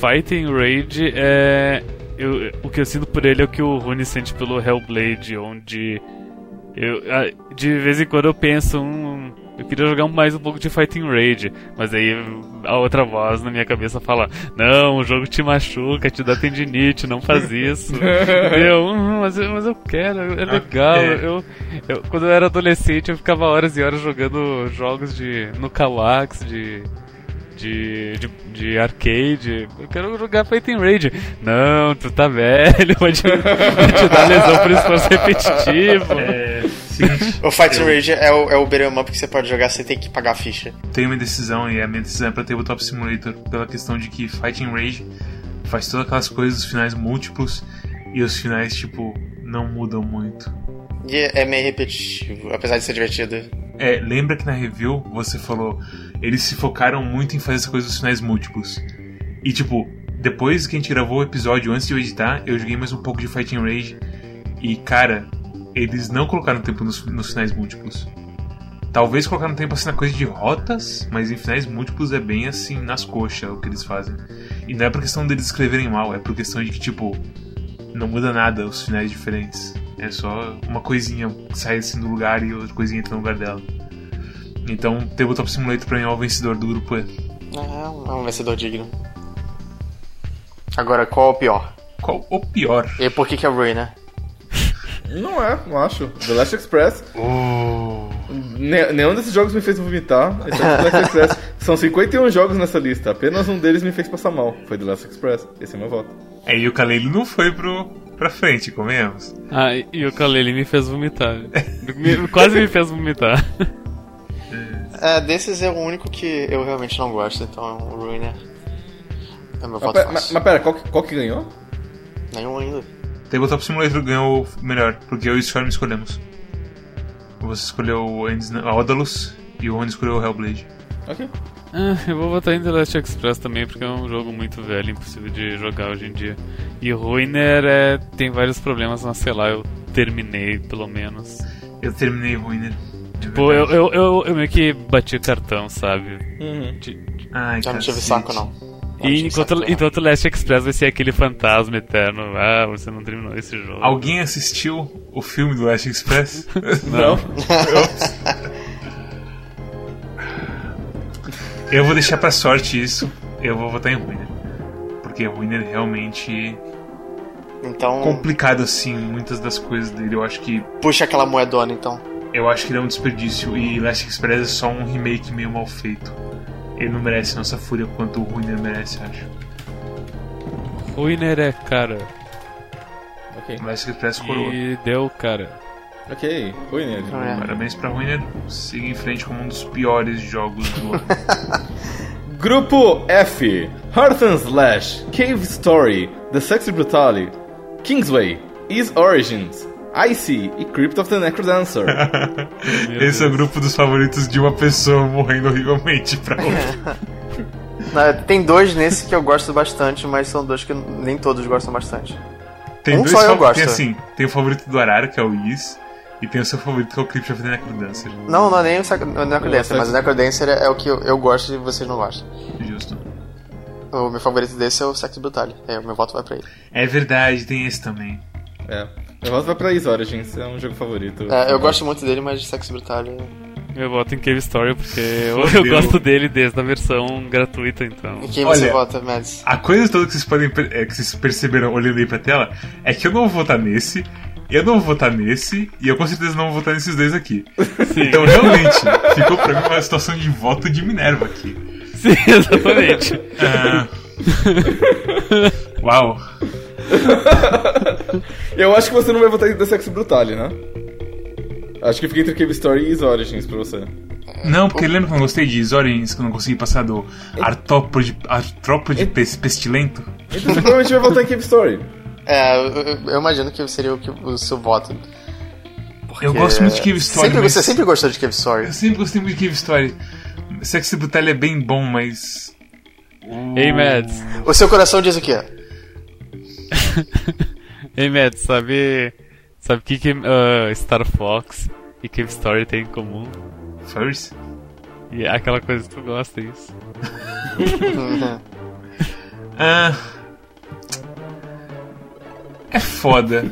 Fighting Rage é. eu- o que eu sinto por ele é o que o Rune sente pelo Hellblade, onde Eu, ah, de vez em quando eu penso, um, eu queria jogar mais um pouco de Fighting Rage, mas aí a outra voz na minha cabeça fala: Não, o jogo te machuca, te dá tendinite, não faz isso. eu, hum, mas, eu, mas eu quero, é legal. é. Eu, eu, quando eu era adolescente, eu ficava horas e horas jogando jogos de no Kallax, de de, de, de arcade. Eu quero jogar Fighting Rage. Não, tu tá velho, vai te, vai te dar lesão por esforço repetitivo. É, O Fighting Rage é o, é o beat'em up que você pode jogar sem ter que pagar a ficha. tenho uma decisão e a minha decisão é pra Tabletop Simulator pela questão de que Fighting Rage faz todas aquelas coisas, os finais múltiplos e os finais, tipo, não mudam muito. E é é meio repetitivo, apesar de ser divertido. É, lembra que na review você falou eles se focaram muito em fazer as coisas dos finais múltiplos. E tipo, depois que a gente gravou o episódio antes de eu editar, eu joguei mais um pouco de Fighting Rage e cara, eles não colocaram tempo nos, nos finais múltiplos. Talvez colocaram tempo assim na coisa de rotas, mas em finais múltiplos é bem assim nas coxas o que eles fazem. E não é por questão deles escreverem mal, é por questão de que tipo não muda nada os finais diferentes. É só uma coisinha sai assim do lugar e outra coisinha entra no lugar dela. Então, Tabletop Simulator pra mim é o vencedor do grupo E. É um, é um vencedor digno. Agora, qual é o pior? Qual o pior? E por que, que é Ruin, né? Não é, não acho. The Last Express. Oh. ne- nenhum desses jogos me fez vomitar. exceto The Last Express. São 51 jogos nessa lista. Apenas um deles me fez passar mal. Foi The Last Express. Esse é meu voto. É, e o Kalele não foi pro, pra frente, comemos. Ah, e o Kalele me fez vomitar. Me- quase me fez vomitar. É, desses é o único que eu realmente não gosto, então o é. É meu Mas, voto pera- mas, mas pera, qual, que- qual que ganhou? Nenhum ainda. Tabletop Simulator ganhou o melhor, porque eu e o Storm escolhemos. Você escolheu o a Odalus e o Rony escolheu o Hellblade. Ok. Ah, eu vou botar em The Last Express também, porque é um jogo muito velho, impossível de jogar hoje em dia. E Ruiner é, tem vários problemas, mas sei lá, eu terminei pelo menos. Eu terminei Ruiner. Pô, eu, eu, eu, eu meio que bati o cartão, sabe? Uhum. De- Ai, Já não tive saco, não. E enquanto, saco, não. enquanto o Last Express vai ser aquele fantasma eterno. Ah, você não terminou esse jogo. Alguém assistiu o filme do Last Express? Não. eu vou deixar pra sorte isso. Eu vou votar em Ruiner. Porque Ruiner realmente Então, complicado assim, muitas das coisas dele. Eu acho que puxa aquela moedona, então. Eu acho que ele é um desperdício e Last Express é só um remake meio mal feito. Ele não merece nossa fúria quanto o Ruiner merece, acho. Ruiner é cara. Ok. Last Express coroa. E deu, cara. Ok. Né? Não é. Parabéns pra Ruiner. Siga em frente como um dos piores jogos do ano. Grupo F: Hearth and Slash, Cave Story, The Sexy Brutality, Kingsway, Is Origins, Icy e Crypt of the Necrodancer. Esse é o grupo dos favoritos de uma pessoa morrendo horrivelmente pra outra. Não, Tem dois nesse que eu gosto bastante, mas são dois que nem todos gostam bastante. Tem Um dois só eu favoritos. Tem gosto. assim, tem o favorito do Arara, que é o Is, e tem o seu favorito que é o Crypt of the Necrodancer. Não, não é nem o sac- o Necrodancer, mas o Necrodancer é o que eu, eu gosto e vocês não gostam. Justo. O meu favorito desse é o Sex Brutality. É, o meu voto vai pra ele. É verdade, tem esse também. é. Meu voto pra Is Origins, é um jogo favorito. É, eu gosto muito dele, mas Sex Brutality. Eu voto em Cave Story porque eu, eu gosto dele desde a versão gratuita, então. E quem você Olha- vota, Mads? A coisa toda que vocês podem é, que vocês perceberam olhando aí pra tela é que eu não vou votar nesse, eu não vou votar nesse, e eu com certeza não vou votar nesses dois aqui. Então realmente, ficou pra mim uma situação de voto de Minerva aqui. Sim, exatamente. Ah. Uau. Eu acho que você não vai votar em The Sexy Brutality, né? Acho que fica entre Cave Story e Is Origins pra você. Não, porque lembra que eu não gostei de Zorins, que eu não consegui passar do Artrópode, artrópode pes- pestilento? Então você provavelmente vai votar em Cave Story. É, eu, imagino que seria o, que, o seu voto. Porque Eu gosto muito de Cave Story, Sempre, mas- Você sempre gostou de Cave Story. Eu sempre gostei muito de Cave Story. Sexy Brutal é bem bom, mas. Ei, Mads. O seu coração diz o quê? Ei, Mads, sabe. Sabe o que, que ah, Star Fox e Cave Story tem em comum? First? E é aquela coisa que tu gosta, isso. Ah. É foda.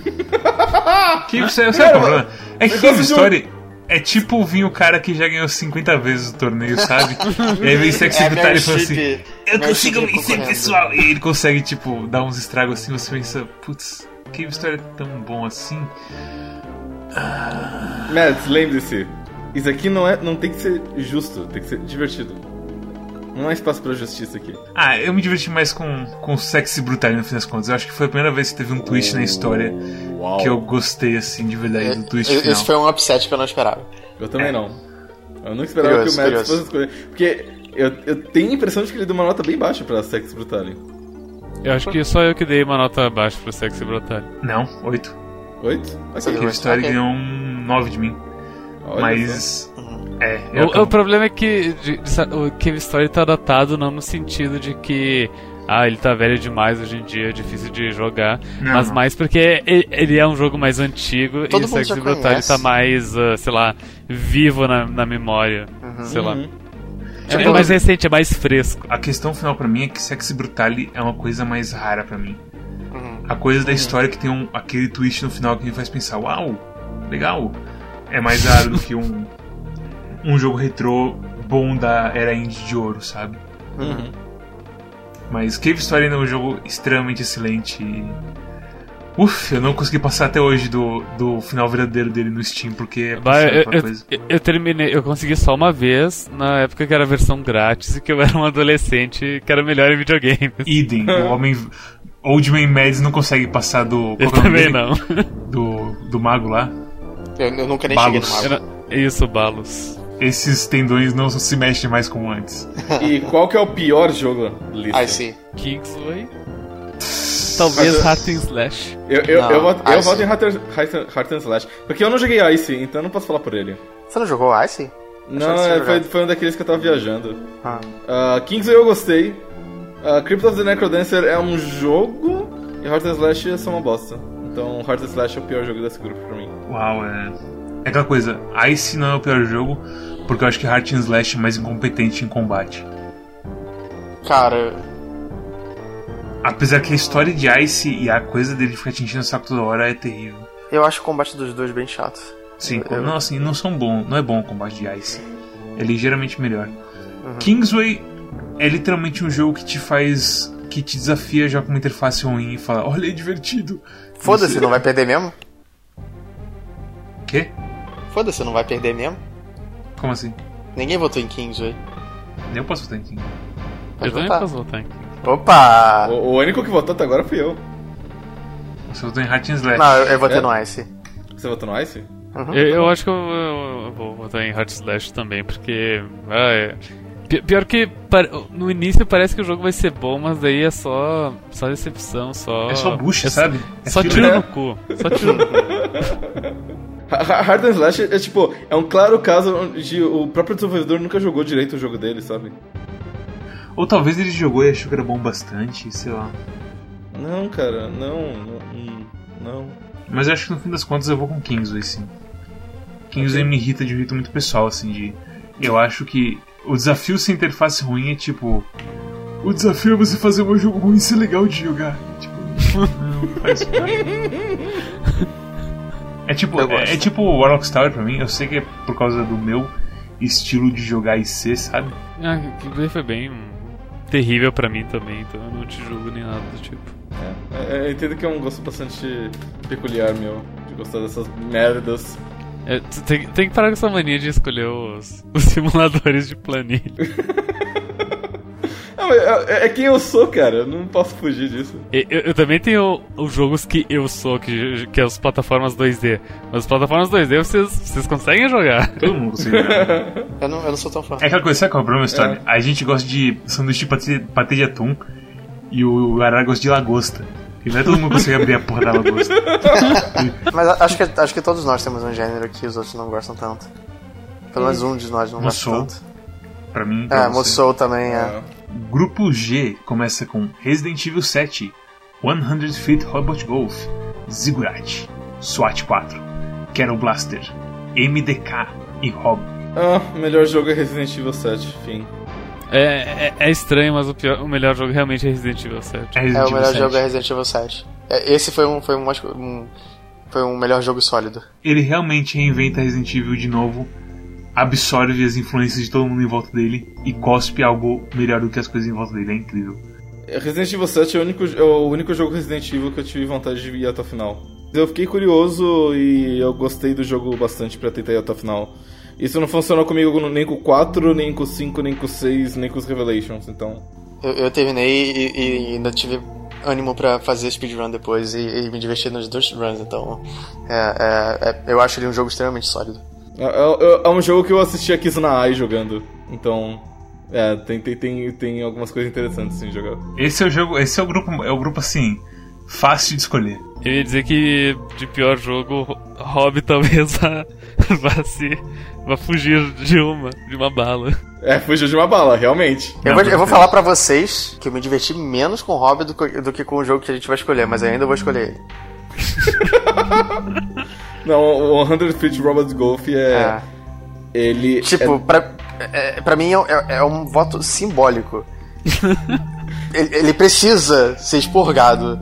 Cave Story, sabe Cara, qual é o problema? É que Cave de Story é tipo vir o cara que já ganhou 50 vezes o torneio, sabe? e aí vem É a Secretary Mary e fala assim: Eu consigo vencer, pessoal! E ele consegue, tipo, dar uns estragos assim, você pensa, putz, Cave Story é tão bom assim. Mads, lembre-se. Isso aqui não, é, não tem que ser justo, tem que ser divertido. Não há espaço pra justiça aqui. Ah, eu me diverti mais com, com sexy brutal no fim das contas. Eu acho que foi a primeira vez que teve um twist na história Uau. que eu gostei, assim, de verdade, do twist Esse final. esse foi um upset que eu não esperava. Eu também não. Eu nunca esperava Curioso, que o Mads curioso. fosse escolher. Porque eu, eu tenho a impressão de que ele deu uma nota bem baixa pra Sex Brutale. Eu acho que só eu que dei uma nota baixa pro Sexy Brutal. Não, 8. Oito? Você Ok. deu Cave Story ganhou um 9 de mim. Olha mas. É, eu O, o problema é que de- de- o Cave Story tá datado não no sentido de que ah, ele tá velho demais hoje em dia, é difícil de jogar, Não, mas não. mais porque ele, ele é um jogo mais antigo Todo e o mundo Sexy já Brutal conhece. tá mais, ah, sei lá, vivo na, na memória, sei lá. Uhum. É, é mais recente, é mais fresco. A questão final pra mim é que Sexy Brutale é uma coisa mais rara pra mim. Uhum. A coisa da história que tem um, aquele twist no final que me faz pensar, uau, legal. É mais raro do que um, um jogo retrô bom da era indie de ouro, sabe? Uhum. Mas Cave Story ainda é um jogo extremamente excelente e... Uf, eu não consegui passar até hoje do, do final verdadeiro dele no Steam, porque é Bah, eu, eu, coisa. eu- eu terminei, eu consegui só uma vez, na época que era a versão grátis e que eu era um adolescente que era melhor em videogames. Idem, o homem... Old Man Mads não consegue passar do... Eu é também dele? não. Do, do mago lá. Eu, eu nunca nem Balos. cheguei no mago. não- Isso, Balos. Esses tendões não se mexem mais como antes. E qual que é o pior jogo lista? I see. Kingsway? Talvez Heart and Slash. Eu, eu, Não, eu, voto, eu voto em Heart, Heart, Heart and Slash. Porque eu não joguei Ice, então eu não posso falar por ele. Você não jogou Ice? Não, é, foi, foi um daqueles que eu tava viajando. Ah. Uh, Kingsway eu gostei. Uh, Crypt of the Necrodancer é um jogo. E Heart and Slash é só uma bosta. Então Heart and Slash é o pior jogo desse grupo pra mim. Uau, é. É aquela coisa, Ice não é o pior jogo, porque eu acho que Heart and Slash é mais incompetente em combate. Cara, Apesar que a história de Ice e a coisa dele ficar te enchendo o saco toda hora é terrível. eu acho o combate dos dois bem chato. Sim, Eu- não, assim, não são bom, não é bom o combate de Ice. É ligeiramente melhor. Kingsway é literalmente um jogo que te faz. que te desafia já com uma interface ruim e fala, olha, é divertido. Foda-se, não vai perder mesmo? Quê? Foda-se, não vai perder mesmo? Como assim? Ninguém votou em Kingsway. Nem eu posso votar em King. Pode eu também votar. posso voltar aqui. Opa! O, o único que votou até agora fui eu. Você votou em Heart and Slash. Não, eu, eu votei É? no Ice. Você votou no Ice? Uhum. Eu, eu acho que eu, eu- eu vou votar em Heart Slash também, porque. Ah, é. Pi- Pior que no início parece que o jogo vai ser bom, mas daí é só, só decepção, só. É só bucha, é sabe? É Só tiro no cu. Só tiro no cu. Ha- Ha- Heart and Slash é, é tipo, é um claro caso onde o próprio desenvolvedor nunca jogou direito o jogo dele, sabe? Ou talvez ele jogou e achou que era bom bastante, sei lá. Não, cara, não, não. não. Mas eu acho que no fim das contas eu vou com Kingsway, sim. Kingsway me irrita de um jeito muito pessoal, assim, de. Eu acho que o desafio sem interface ruim é tipo. O desafio é você fazer um jogo ruim e ser legal de jogar. Tipo, não, faz isso. É tipo, é, é tipo o Warlock's Tower pra mim, eu sei que é por causa do meu estilo de jogar e ser, sabe? Ah, Kingsway foi bem terrível pra mim também, então eu não te julgo nem nada do tipo. É, é, eu entendo que é um gosto bastante peculiar meu, de gostar dessas merdas. É, tem, tem que parar com essa mania de escolher os, os simuladores de planilha. Não, é, é quem eu sou, cara, eu não posso fugir disso. Eu, eu também tenho os jogos que eu sou, que, que é as plataformas 2D. Mas as plataformas 2D vocês, vocês conseguem jogar. Todo mundo consegue jogar. Eu não, eu não sou tão fã. É aquela coisa, sabe qual é o problema, Storm? A gente gosta de sanduíche de patê, patê de atum e o Arara gosta de lagosta. E não é todo mundo consegue abrir a porra da lagosta. Mas acho que, acho que todos nós temos um gênero que os outros não gostam tanto. Pelo menos um de nós não gosta tanto. Pra mim, pra É. Musou também é. Ah, Grupo G começa com Resident Evil 7, 100 Feet Robot Golf, Ziggurat, SWAT 4, Kettle Blaster, MDK e Rob. Ah, melhor jogo é Resident Evil 7, fim. É, é, é estranho, mas o, pior- o melhor jogo realmente é Resident Evil 7. É, Resident É, o melhor 7. jogo é Resident Evil 7. É, esse foi um. Foi um, um foi um melhor jogo sólido. Ele realmente reinventa Resident Evil de novo, absorve as influências de todo mundo em volta dele e cospe algo melhor do que as coisas em volta dele. É incrível. Resident Evil 7 é o único, é o único jogo Resident Evil que eu tive vontade de ir até o final. Eu fiquei curioso e eu gostei do jogo bastante pra tentar ir até o final. Isso não funcionou comigo nem com o 4, nem com o 5, nem com o 6, nem com os Revelations, então. Eu, eu terminei e, e ainda tive ânimo pra fazer speedrun depois e, e me divertir nos dois runs, então. É, é, é, eu acho ele um jogo extremamente sólido. É, é, é um jogo que eu assisti a Kizuna jogando, então. É, tem, tem, tem, tem algumas coisas interessantes em jogar. Esse é o jogo, esse é o grupo, é o grupo assim, fácil de escolher. Eu ia dizer que de pior jogo, Hobby talvez vá, se. vá fugir de uma, de uma bala. É, fugiu de uma bala, realmente. Eu vou, eu vou falar pra vocês que eu me diverti menos com o Hobby do, que- do que com o jogo que a gente vai escolher, mas ainda vou escolher ele. Não, o 100 Feet Robot Golf é. É. Ele. Tipo, pra, é, pra mim é, é- é um voto simbólico. ele, ele precisa ser expurgado.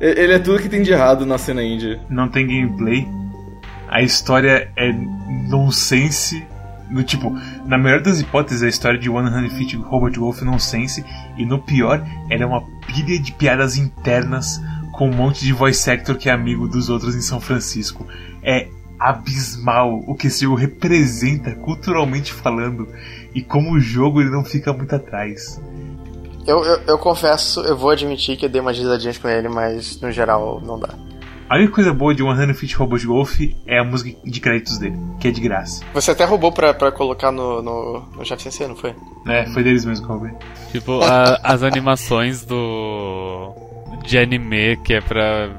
é- ele é tudo que tem de errado na cena indie. Não tem gameplay. A história é nonsense. No tipo, na melhor das hipóteses, a história de 100 Feet Robot Wolf é nonsense. E no pior, ela é uma pilha de piadas internas com um monte de voice actor que é amigo dos outros em São Francisco. É abismal o que esse jogo representa culturalmente falando e como o jogo ele não fica muito atrás. Eu, eu, eu confesso, eu vou admitir que eu dei umas risadinhas com ele, mas no geral não dá. A única coisa boa de 100 Feet Robot Golf é a música de créditos dele, que é de graça. Você até roubou pra, pra colocar no, no, no chat CC, não foi? É, foi deles mesmo que eu roubei. Tipo, a- as animações do. De anime, que é pra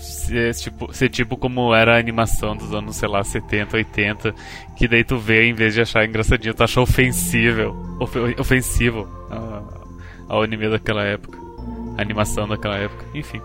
ser tipo, ser tipo como era a animação dos anos, sei lá, 70, 80, que daí tu vê, em vez de achar engraçadinho, tu acha ofensível, ofe- ofensivo a- ao anime daquela época, a animação daquela época, enfim.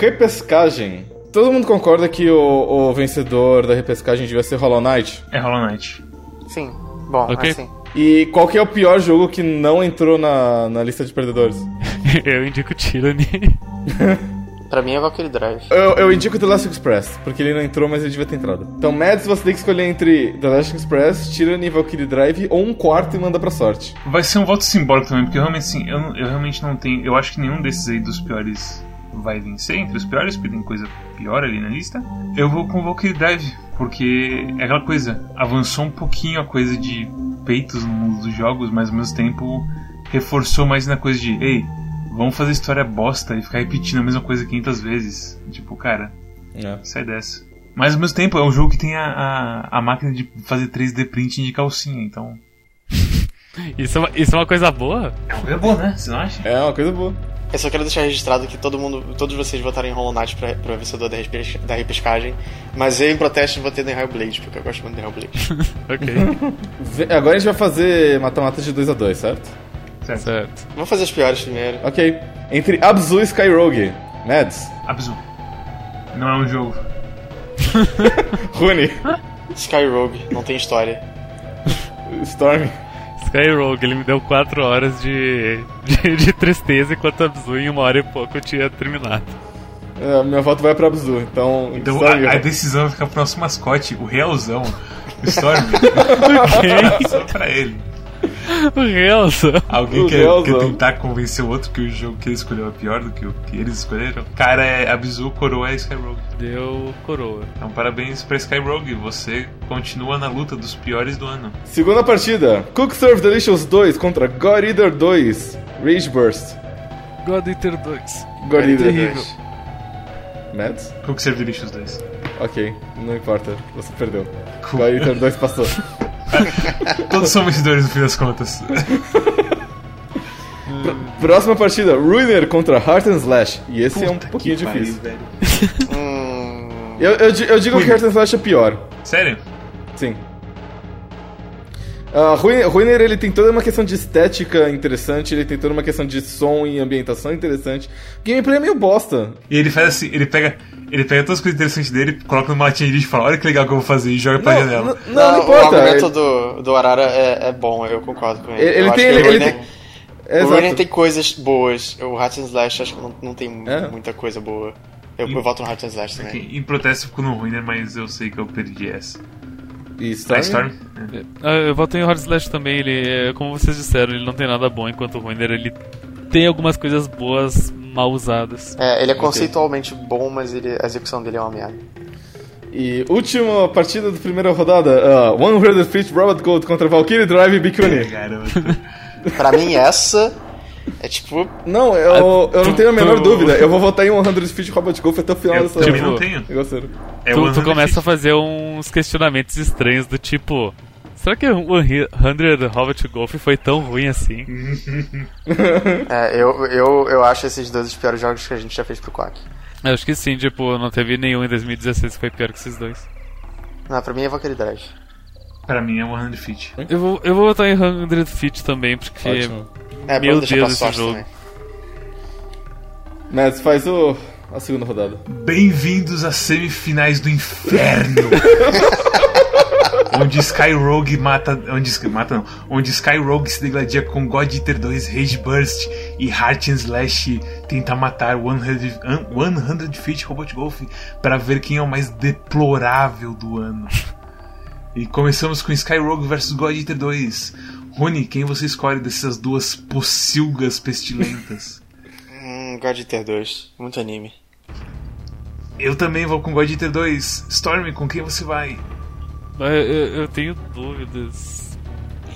Repescagem. Todo mundo concorda que o, o vencedor da repescagem devia ser Hollow Knight? É Hollow Knight. Sim. Bom, Ok. assim. E qual que é o pior jogo que não entrou na, na lista de perdedores? Eu indico Tyranny. Pra mim é Valkyrie Drive. Eu, eu indico The Last Express, porque ele não entrou, mas ele devia ter entrado. Então, Mads, você tem que escolher entre The Last Express, Tyranny, Valkyrie Drive ou um quarto e manda pra sorte. Vai ser um voto simbólico também, porque eu realmente, assim, eu, não- eu realmente não tenho. Eu acho que nenhum desses aí dos piores vai vencer entre os piores, porque tem coisa pior ali na lista. Eu vou com o Valkyrie Drive, porque é aquela coisa, avançou um pouquinho a coisa de peitos no mundo dos jogos, mas ao mesmo tempo reforçou mais na coisa de, ei, vamos fazer história bosta e ficar repetindo a mesma coisa 500 vezes. Tipo, cara, É. sai dessa. Mas ao mesmo tempo é um jogo que tem a, a, a máquina de fazer 3D printing de calcinha, então. Isso é uma, isso é uma coisa boa? É uma coisa boa, né? Você não acha? É uma coisa boa. Eu só quero deixar registrado que todo mundo, todos vocês votaram em Hollow Knight pra, pra vencedor da, repes- da repescagem, mas eu em protesto votei no Hellblade, porque eu gosto muito do Hellblade. Ok, Agora a gente vai fazer mata-mata de 2 a 2 certo? Certo. certo. Vamos fazer as piores primeiro. Ok. Entre Abzu e Skyrogue. Mads. Abzu. Não é um jogo. Rune. Skyrogue, não tem história. Storm. Skyrogue, ele me deu 4 horas de, de, de tristeza, enquanto Abzu em uma hora e pouco eu tinha terminado. É, meu voto vai pra Abzu, então. Então a, a decisão vai ficar pro nosso mascote, o Realzão. O Storm. Só pra ele. O Relsa. Alguém O quer, quer tentar convencer o outro que o jogo que ele escolheu é pior do que o que eles escolheram? Cara, é Abzu, Coroa é Skyrogue. Deu coroa. Então parabéns pra Skyrogue, você continua na luta dos piores do ano. Segunda partida: Cook Serve Delicious 2 contra God Eater 2. Rage Burst. God Eater 2. God É Eater terrível. 2. Mads? Cook Serve Delicious 2. Ok, não importa, você perdeu. Cool. God Eater 2 passou. Todos são vencedores no fim das contas. Próxima partida: Ruiner contra Heart and Slash. E esse é um Puta pouquinho que pariu, difícil. velho. Hum. Eu, eu, eu digo que Heart and Slash é pior. Sério? Sim. Uh, Ruiner ele tem toda uma questão de estética interessante, ele tem toda uma questão de som e ambientação interessante. Gameplay é meio bosta. E ele faz assim, ele pega, ele pega todas as coisas interessantes dele, coloca numa latinha e fala, olha que legal que eu vou fazer, e joga pra Não, janela. não, não, o importa. argumento Ele, do, do Arara é, é bom, eu concordo com ele. ele- tem. que Ele, o ele tem O exato. tem coisas boas, o Hat and Slash acho que não, não tem É? muita coisa boa. Eu, eu voto no and Slash também. Ok, Em protesto eu fico no Ruiner, mas eu sei que eu perdi essa. E Ah, Storm? Storm? É. Ah, Eu voto em Hard Slash também, ele, é, como vocês disseram, ele não tem nada bom, enquanto o Ruiner ele tem algumas coisas boas mal usadas. É, ele é conceitualmente bom, mas ele, a execução dele é uma merda. E última partida da primeira rodada: uh, 100 Feet Robot Gold contra Valkyrie Drive e Bikuni. Pra mim, essa é tipo. Não, eu, eu não tu- tenho a menor tu- dúvida. Eu vou votar em 100 Feet Robot Golf até o final Eu dessa também não tenho. Negócio. É tu, tu começa a fazer uns questionamentos estranhos do tipo. Será que o 100 Hobbit Golf foi tão ruim assim? É, eu, eu, eu acho esses dois os piores jogos que a gente já fez pro Quack. Eu acho que sim, tipo, não teve nenhum em 2016 que foi pior que esses dois. Não, pra mim é Valkyrie Drive. Pra mim é 100 feet. Eu vou, eu vou votar em 100 Feet também, porque. Ótimo. É, Meu Deus, esse jogo. também. Faz o, a segunda rodada. Bem-vindos às semifinais do inferno! onde Sky Rogue mata. Onde, mata não. Onde Sky Rogue se degladia com God Eater 2 Rage Burst e Heart and Slash tenta matar 100, an- 100 Feet Robot Golf para ver quem é o mais deplorável do ano. E começamos com Sky Rogue vs God Eater 2. Rony, quem você escolhe dessas duas pocilgas pestilentas? Hum, God Eater 2. Muito anime. Eu também vou com God Eater 2. Storm, com quem você vai? Mas Eu, eu tenho dúvidas.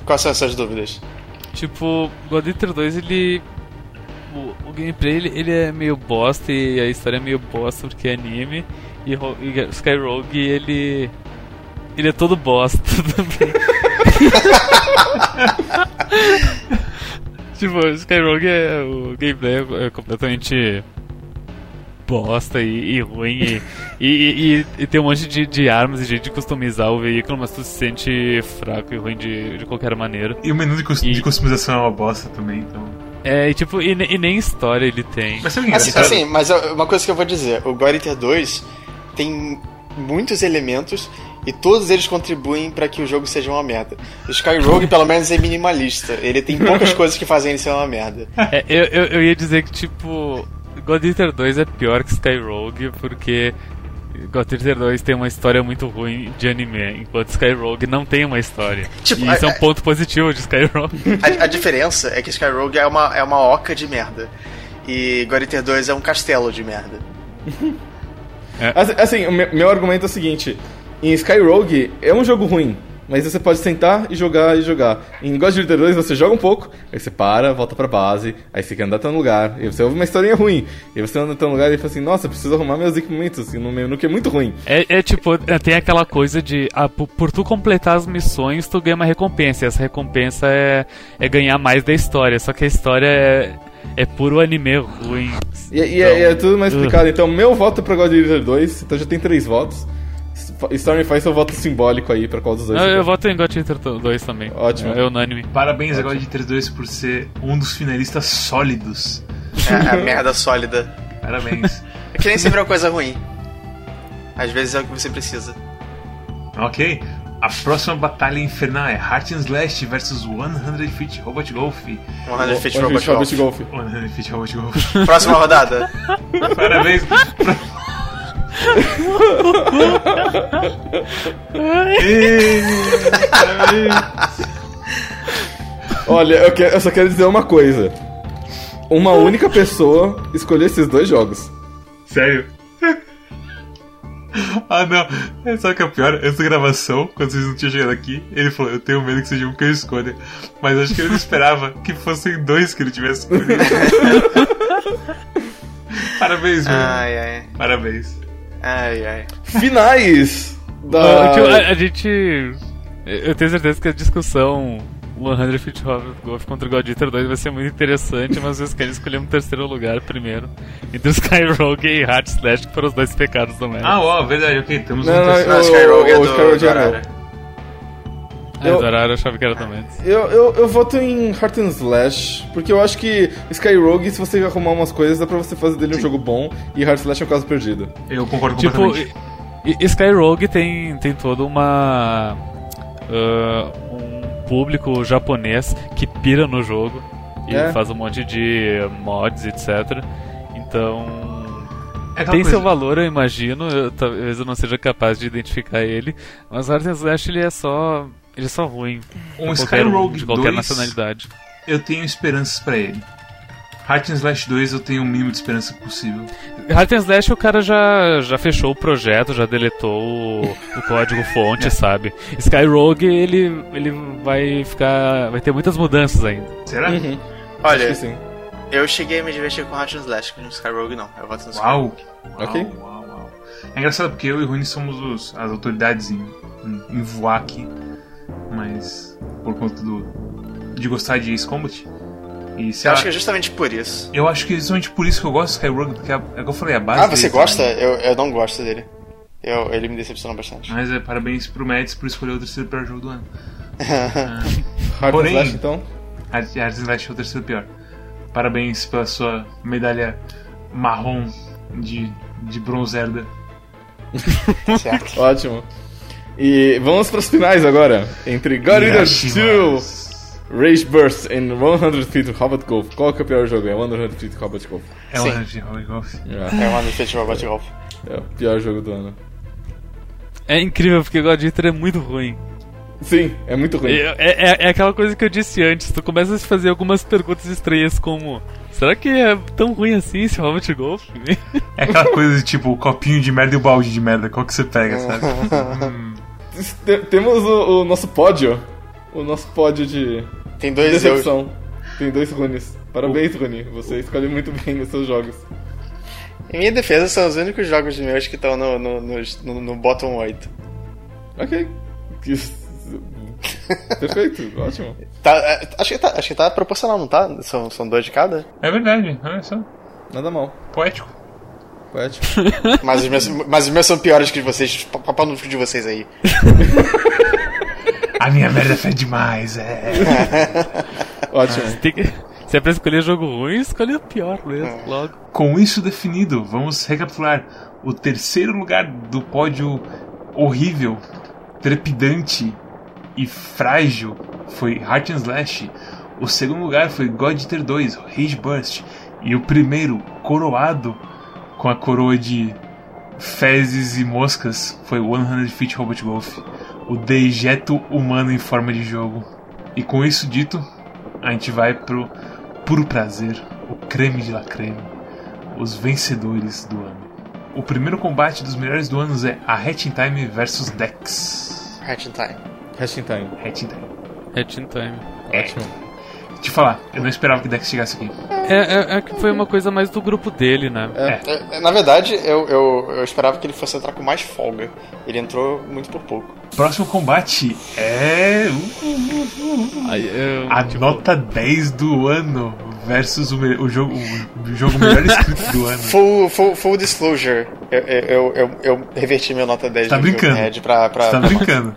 Quais são essas dúvidas? Tipo, God Eater 2 ele. O, o gameplay ele, ele é meio bosta e a história é meio bosta porque é anime. E, e Sky Rogue ele. Ele é todo bosta também. tipo, Sky Rogue é. O gameplay é, é completamente bosta e, e ruim e, e, e- e tem um monte de, de armas e jeito de customizar o veículo, mas tu se sente fraco e ruim de, de qualquer maneira. E o menu de, E- de customização é uma bosta também, então. É, e tipo, e, ne- e nem história ele tem. Mas sabe o que é Assim, assim, mas eu- uma coisa que eu vou dizer: o God Eater 2 tem muitos elementos e todos eles contribuem pra que o jogo seja uma merda. O Sky Rogue, pelo menos, é minimalista. Ele tem poucas coisas que fazem ele ser uma merda. É, eu, eu, eu ia dizer que, tipo, God Eater 2 é pior que Sky Rogue, porque God Eater 2 tem uma história muito ruim de anime, enquanto Sky Rogue não tem uma história. Tipo, e isso é, é- um ponto positivo de Sky Rogue. A, a diferença é que Sky Rogue é uma, é uma oca de merda. E God Eater 2 é um castelo de merda. Assim, assim, o meu, meu argumento é o seguinte: em Sky Rogue é um jogo ruim, mas você pode sentar e jogar e jogar. Em God Eater 2 você joga um pouco, aí você para, volta pra base, aí você quer andar até um lugar, e você ouve uma historinha ruim, e você anda até um lugar e fala assim: Nossa, preciso arrumar meus equipamentos, e no menu que é muito ruim. É, é tipo, é, tem aquela coisa de, ah, por, por tu completar as missões, tu ganha uma recompensa, e essa recompensa é, é ganhar mais da história, só que a história é, é puro anime ruim. E, e é, e é tudo mais Ugh. explicado. Então, meu voto é pra God Eater 2, então já tem três votos. Storm faz seu voto simbólico aí pra qual dos dois. Eu, eu voto em God Eater 2 também. Ótimo. É, é unânime. Parabéns a God Eater 2 por ser um dos finalistas sólidos. É a merda sólida. Parabéns. É que nem sempre é uma coisa ruim. Às vezes é o que você precisa. ok. A próxima batalha infernal é Heart and Slash versus 100 Feet Robot Golf. 100 One Feet Feet Robot Robot Golf. Golf. 100 Feet Robot Golf. Próxima rodada. Parabéns. Olha, eu, quero- eu só quero dizer uma coisa. Uma única pessoa escolheu esses dois jogos. Sério? Ah não, É, sabe o que é pior? Essa gravação, quando vocês não tinham chegado aqui, ele falou, eu tenho medo que seja um que eu escolha. Mas acho que ele não esperava que fossem dois que ele tivesse escolhido. Parabéns, mano. Ai, ai. Parabéns. Ai, ai. Finais Ah, da. tipo, a, a gente. Eu tenho certeza que a discussão 100 Feet Golf contra o God Eater 2 vai ser muito interessante, mas vocês querem escolher um terceiro lugar primeiro. Entre o Sky Rogue e Heart Slash, que foram os dois pecados do Mega. Ah, ó, verdade, ok, temos Não, um não, terceiro. Ah, o- Sky Rogue é o do, Sky Rogue do é meu. Eu- do Arara eu achava que era também. Eu, eu, eu voto em Heart and Slash, porque eu acho que Sky Rogue, se você arrumar umas coisas, dá pra você fazer dele um jogo bom, e Heart Slash é um caso perdido. Eu concordo Tipo, completamente. e- Sky Rogue tem, tem toda uma. ah, um público japonês que pira no jogo e É. faz um monte de mods, etc. Então. É Tem seu coisa. valor, eu imagino. Eu, talvez eu não seja capaz de identificar ele. Mas Art and Slash ele é só. Ele é só ruim. Um pra Sky um, Rogue de qualquer 2, nacionalidade. eu tenho esperanças pra ele. Heart and Slash 2 eu tenho o mínimo de esperança possível. Art and Slash o cara já, já fechou o projeto, já deletou o, o código fonte, sabe? Sky Rogue ele, ele vai ficar. vai ter muitas mudanças ainda. Será? Uhum. Olha, Acho que sim. eu cheguei a me divertir com Hot and Slash, com Sky Rogue não. Eu voto no Sky Uau. Rogue. Ok. Uau, uau, uau. É engraçado porque eu e o Rune somos os- as autoridades em, em, em voar aqui, mas por conta do, de gostar de Ace Combat. E sei Eu lá, acho que é justamente por isso. eu acho que é justamente por isso que eu gosto do Sky Rogue, porque é, é o que eu falei, a base Ah, você dele gosta? também. Eu, eu não gosto dele. Eu, ele me decepcionou bastante. Mas é, parabéns pro Mads por escolher o terceiro pior jogo do ano. Hard Porém- Slash, então. Hard Hard Slash é o terceiro pior. Parabéns pela sua medalha marrom de, de bronzerda. Certo. Ótimo. E vamos para as finais agora. Entre God Eater 2, Hiroshima. Rage Burst e 100 Feet Robot Golf. Qual que é o pior jogo? É 100 Feet Robot Golf. É Sim. um Hard Rogue Golf. É, É uma defeito de Robot Golf. é o pior jogo do ano. É incrível porque God Eater é muito ruim. Sim, é muito ruim. É, é, é aquela coisa que eu disse antes, tu começa a se fazer algumas perguntas estranhas como Será que é tão ruim assim esse Robot Golf? É aquela coisa de tipo, o copinho de merda e o balde de merda. Qual que você pega, sabe? Hum, Temos o, o nosso pódio. O nosso pódio de Tem dois eu. decepção. Tem dois runes. Parabéns, Rune. Você escolhe muito bem os seus jogos. Em minha defesa, são os únicos jogos meus que estão no, no, no, no, no bottom 8. Ok. Perfeito, ótimo. Tá, é, acho, que tá, acho que tá proporcional, não tá? São, são dois de cada? é verdade, olha só. Nada mal. Poético. Mas os meus, mas os meus são piores que vocês. Pa- Papai no de vocês aí. A minha merda fede demais, é. Ótimo. Tem que- Se é pra escolher jogo ruim, escolhe o pior mesmo, É. logo. Com isso definido, vamos recapitular. O terceiro lugar do pódio horrível, trepidante e frágil foi Heart and Slash. O segundo lugar foi God Eater 2, Rage Burst. E o primeiro, coroado com a coroa de fezes e moscas, foi 100 Feet Robot Golf. O dejeto humano em forma de jogo. E com isso dito, a gente vai pro puro prazer, o creme de la creme os vencedores do ano. O primeiro combate dos melhores do ano é a Hatching Time versus Dex. Hatch in Time. Hashtag time. Hatching Time. É Teen Time. Ótimo. Te falar, eu não esperava que Dex chegasse aqui. É, é, é que foi uma coisa mais do grupo dele, né? É, Na verdade, eu, eu, eu esperava que ele fosse entrar com mais folga. Ele entrou muito por pouco. Próximo combate é uh, Aí, eu, a tipo, nota 10 do ano versus o, me- o jogo, o jogo melhor escrito do ano. Full, full, full disclosure, eu, eu, eu, eu reverti minha nota 10 Tá do brincando. Pra, pra, Você tá brincando?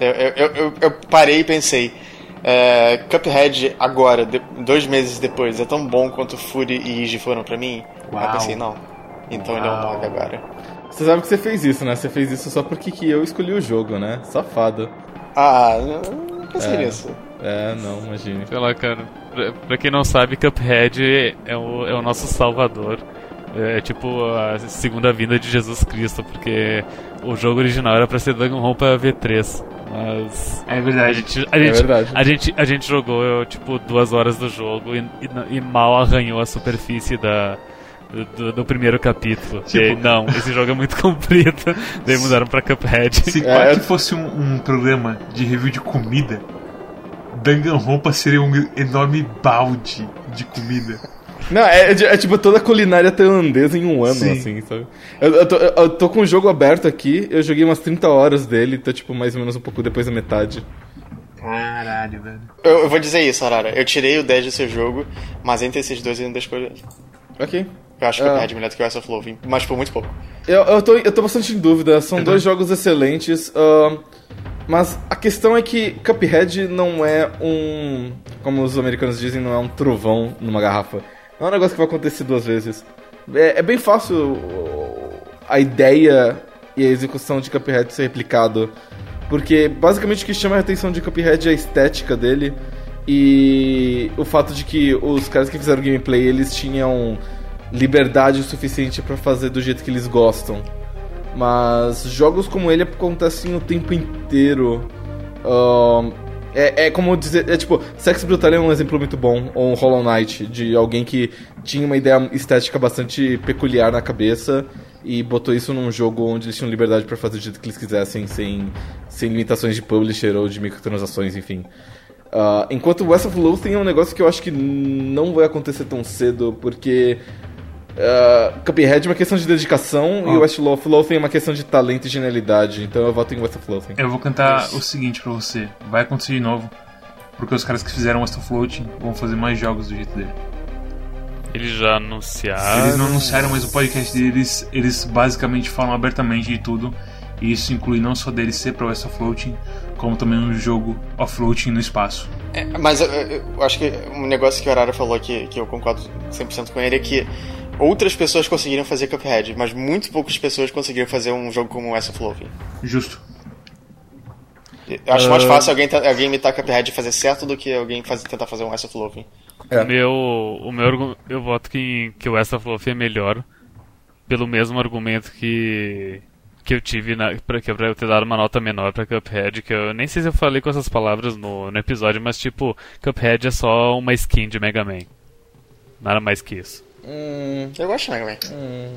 Eu, eu, eu- eu parei e pensei. É, Cuphead agora, de- dois meses depois, é tão bom quanto Fury e Iji foram pra mim? Aí Uau. eu pensei, não. Então ele é um Uau. 9 agora. Você sabe que você fez isso, né? Você fez isso só porque que eu escolhi o jogo, né? Safado. Ah, não, não pensei É. nisso. É, não, imagine. sei lá, cara. Pra, pra quem não sabe, Cuphead é o, é o nosso salvador. É tipo a segunda vinda de Jesus Cristo, porque o jogo original era pra ser Danganronpa V3. Mas É a verdade. gente, a, gente, verdade. a, gente, a gente jogou tipo duas horas do jogo e, e- e mal arranhou a superfície da, do, do primeiro capítulo. Tipo- E aí, não, esse jogo é muito comprido. Daí mudaram pra Cuphead. Se É, eu- fosse um, um programa de review de comida, Danganronpa seria um enorme balde de comida. Não, é, é, é tipo toda a culinária tailandesa em um ano, Sim. assim, sabe? Eu, eu tô, eu- eu tô com o jogo aberto aqui, eu joguei umas 30 horas dele, tô tipo mais ou menos um pouco depois da metade. Caralho, velho. Eu, eu vou dizer isso, Arara. Eu tirei o 10 do seu jogo, mas entre esses dois eu ainda escolho ele. Ok. Eu acho que Ah. Cuphead é melhor do que o Ice of Love, mas por muito pouco. Eu, eu, tô, eu tô bastante em dúvida, são Eu dois jogos excelentes, ahn, mas a questão é que Cuphead não é um. Como os americanos dizem, não é um trovão numa garrafa. Não é um negócio que vai acontecer duas vezes. É, é bem fácil a ideia e a execução de Cuphead ser replicado. Porque basicamente o que chama a atenção de Cuphead é a estética dele e o fato de que os caras que fizeram gameplay eles tinham liberdade o suficiente pra fazer do jeito que eles gostam. Mas jogos como ele acontecem o tempo inteiro. É, é como dizer. É tipo, Sex Brutal é um exemplo muito bom, ou um Hollow Knight, de alguém que tinha uma ideia estética bastante peculiar na cabeça e botou isso num jogo onde eles tinham liberdade pra fazer do jeito que eles quisessem, sem, sem limitações de publisher ou de microtransações, enfim. Ah, enquanto West of Loathing é um negócio que eu acho que não vai acontecer tão cedo, porque uh, Cuphead é uma questão de dedicação e Ó. West of Loathing é uma questão de talento e genialidade, então eu voto em West of Loathing. Eu vou cantar Isso. o seguinte pra você: vai acontecer de novo, porque os caras que fizeram West of Floating vão fazer mais jogos do jeito dele. Eles já anunciaram. Eles não anunciaram, mas o podcast deles, eles basicamente falam abertamente de tudo. E isso inclui não só DLC pra West of Floating, como também um jogo off-floating no espaço. É, mas eu, eu- eu acho que um negócio que o Arara falou que, que eu concordo 100% com ele é que outras pessoas conseguiram fazer Cuphead, mas muito poucas pessoas conseguiram fazer um jogo como of Loathing. Justo. Eu acho Ah. mais fácil alguém, alguém imitar Cuphead e fazer certo do que alguém fazer- tentar fazer um West of Loathing. É. O meu, o meu eu voto que, que o West of Loathing é melhor pelo mesmo argumento que que eu tive na, pra, que é pra eu ter dado uma nota menor pra Cuphead, que eu nem sei se eu falei com essas palavras no, no episódio, mas tipo, Cuphead é só uma skin de Mega Man. Nada mais que isso. Hum, Eu gosto de Mega Man. hum,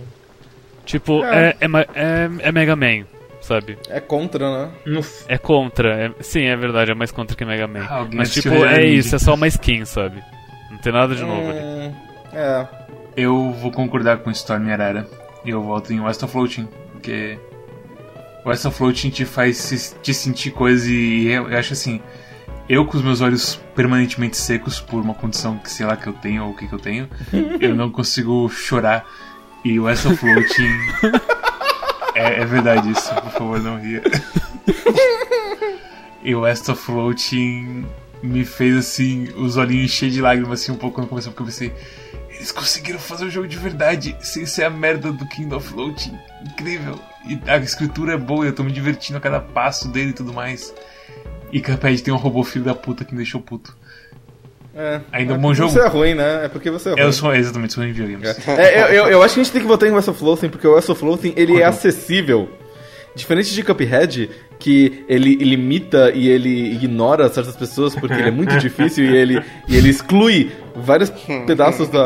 Tipo, É. é, é, é, é Mega Man, sabe? é contra, né? No, É contra. é- sim, é verdade, é mais contra que Mega Man. Ah, alguém Mas tipo, é isso, é só uma skin, sabe? Não tem nada de novo ali. Hum, é. eu vou concordar com Storm Arara. E eu volto em West of Floating, porque West of Floating te faz se- te sentir coisa e eu, eu acho assim. Eu com os meus olhos permanentemente secos por uma condição que sei lá que eu tenho ou o que, que eu tenho, eu não consigo chorar. E West of Floating. é, é verdade isso, por favor, não ria. e West of Floating me fez assim, os olhinhos cheios de lágrimas assim um pouco quando começou, porque eu pensei. Eles conseguiram fazer um jogo de verdade sem ser a merda do King of Floating. Incrível. E a escritura é boa, eu tô me divertindo a cada passo dele e tudo mais. E Cuphead tem um robô filho da puta que me deixou puto. é. Ainda é um bom jogo. Você é ruim, né? É porque você é ruim. Eu sou exatamente, sou em videogames. É, eu, eu, eu acho que a gente tem que votar em West of Loathing, porque o West of Loathing, ele é acessível. Diferente de Cuphead, que ele limita e ele ignora certas pessoas porque ele é muito difícil e ele, e ele exclui vários pedaços da...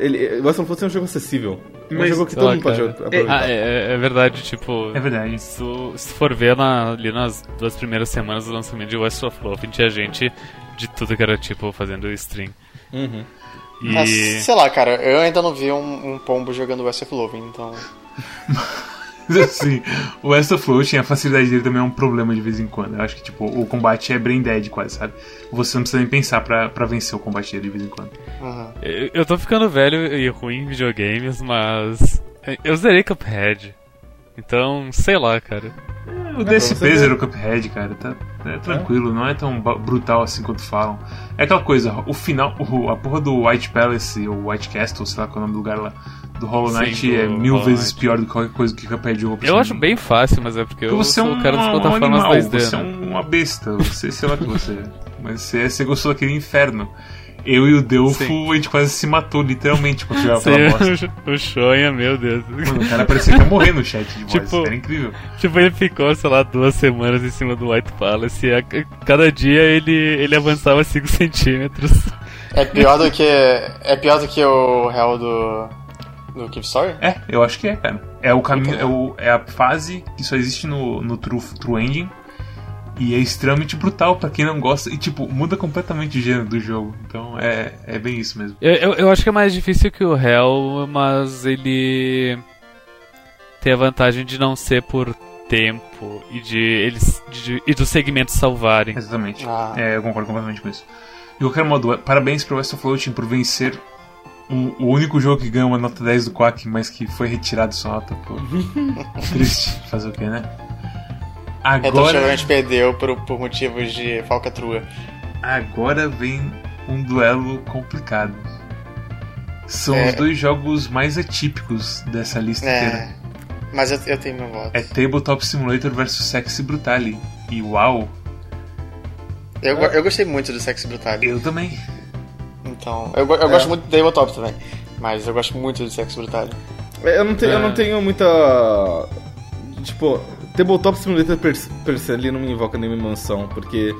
Ele, o West of Loathing é um jogo acessível. É um Mas- jogo que todo Ah, mundo pode cara. aproveitar. Ah, é, é verdade, tipo. É verdade. Se, se for ver na- ali nas duas primeiras semanas do lançamento de West of Love, tinha gente de tudo que era tipo fazendo stream. Uhum. E. Ah, sei lá, cara, eu ainda não vi um, um pombo jogando West of Loathing, então... assim, o West of Floating, a facilidade dele também é um problema de vez em quando. Eu acho que, tipo, o combate é brain dead quase, sabe? Você não precisa nem pensar pra, pra vencer o combate dele de vez em quando. Uhum. Eu, eu tô ficando velho e ruim em videogames, mas. Eu zerei Cuphead. Então, sei lá, cara. O DSP ver. zerou Cuphead, cara, tá, é tranquilo, não é tão brutal assim quanto falam. É aquela coisa, o final, o- a porra do White Palace, ou White Castle, sei lá qual é o nome do lugar lá, do Hollow Sim, Knight do é mil Hollow vezes Knight. pior do que qualquer coisa que Cuphead jogou pra Eu acho bem fácil, mas é porque eu Você é sou um, o cara das um plataformas animal, 2D, você é né? uma besta, você sei lá o que você é. Mas você, você gostou daquele inferno. Eu e o Delfo, Sim. a gente quase se matou, literalmente, quando jogava aquela bosta. Sim, o Shonha, meu Deus. Mano, o cara parecia que ia morrer no chat de voz, Tipo- era incrível. Tipo, ele ficou, sei lá, duas semanas em cima do White Palace e a, cada dia ele, ele avançava 5 centímetros. É pior do que... É pior do que o real do... Do Keep Story? É, eu acho que é, cara. É o caminho, é, o- é a fase que só existe no, no True, True Ending. E é extremamente brutal pra quem não gosta. E, tipo, muda completamente o gênero do jogo. Então é, é bem isso mesmo. Eu, eu, eu acho que é mais difícil que o Hell, mas ele tem a vantagem de não ser por tempo e de eles de- e dos segmentos salvarem. Exatamente. Ah. É, eu concordo completamente com isso. De qualquer modo, parabéns pro West of Floating por vencer o, o único jogo que ganhou uma nota 10 do Quack, mas que foi retirado sua nota. Pô. Triste. Fazer o quê, né? Então Agora, a gente perdeu por, por motivos de falcatrua. agora vem um duelo complicado. São É. os dois jogos mais atípicos dessa lista É. inteira. Mas eu, eu tenho meu voto. É Tabletop Simulator versus Sexy Brutale. E uau, Eu, eu gostei muito do Sexy Brutal. eu também. Então, eu, eu gosto muito do Tabletop também. Mas eu gosto muito de Sex Brutal. É, Eu não, tenho, eu É. não tenho muita. Tipo, Tabletop Simulator per, per se ele não me invoca nenhuma emoção, porque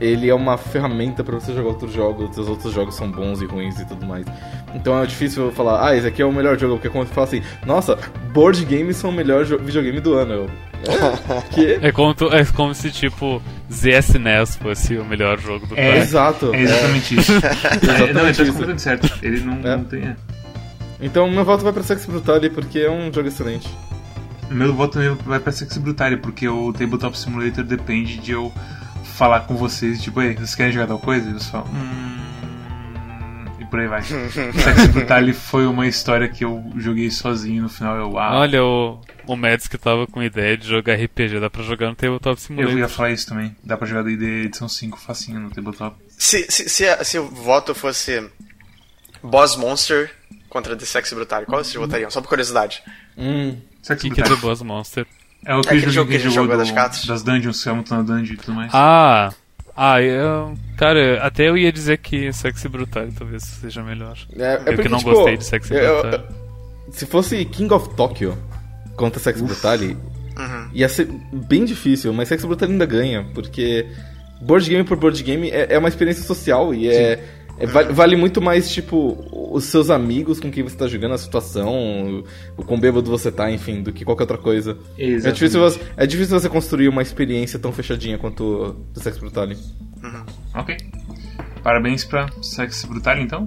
ele é uma ferramenta pra você jogar outros jogos, os outros jogos são bons e ruins e tudo mais. Então é difícil eu falar, ah, esse aqui é o melhor jogo, porque quando você fala assim, nossa, board games são o melhor videogame do ano. Eu, "É? que? É como, tu- é como se, tipo, ZSNES fosse o melhor jogo do É. cara. Exato. É exatamente isso. É, não, ele tá isso. completamente certo. Ele não, É. não tem. é. Então meu voto vai pra Sex Brutale porque é um jogo excelente. Meu voto também vai pra Sex Brutale, porque o Tabletop Simulator depende de eu falar com vocês, tipo, ei, vocês querem jogar tal coisa? E eles falam, hum. E por aí vai. Sex Brutale foi uma história que eu joguei sozinho no final. Eu, ah, Olha, o, o Mads que tava com ideia de jogar RPG, dá pra jogar no Tabletop eu Simulator. ia falar isso também. Dá pra jogar D&D edição 5 facinho no Tabletop. Se, se, se, a- se o voto fosse Boss Monster contra The Sex Brutal, qual vocês votariam? Só por curiosidade. Hum. Sex O que, que é. The Boss Monster? É o aquele aquele jogo que que a gente jogou jogou do- das cartas? das dungeons, que é muito na dungeon e tudo mais. Ah! Ah, eu, cara, até eu ia dizer que Sexy Brutal talvez seja melhor. É, é eu porque, que não tipo, gostei de Sexy eu- Brutal. Se fosse King of Tokyo contra Sex Brutale, ia ser bem difícil, mas Sex Brutale ainda ganha, porque board game por board game é, é uma experiência social e é, é- vale, vale muito mais, tipo, os seus amigos com quem você tá jogando, a situação, o, o quão bêbado você tá, enfim, do que qualquer outra coisa. É difícil, você, é difícil você construir uma experiência tão fechadinha quanto o do Sex Brutale. Ok. Parabéns pra Sex Brutale, então.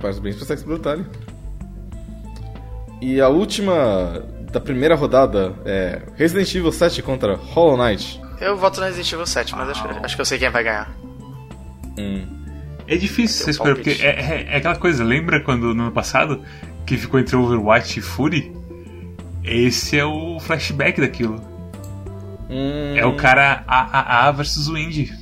Parabéns pro Sex Brutale. E a última da primeira rodada é Resident Evil 7 contra Hollow Knight. Eu voto no Resident Evil 7, mas acho, acho que eu sei quem vai ganhar. Hum. É difícil você escolher, porque é, é- é aquela coisa, lembra quando no ano passado que ficou entre Overwatch e Fury? Esse é o flashback daquilo. Hum. É o cara AAA versus o Indie.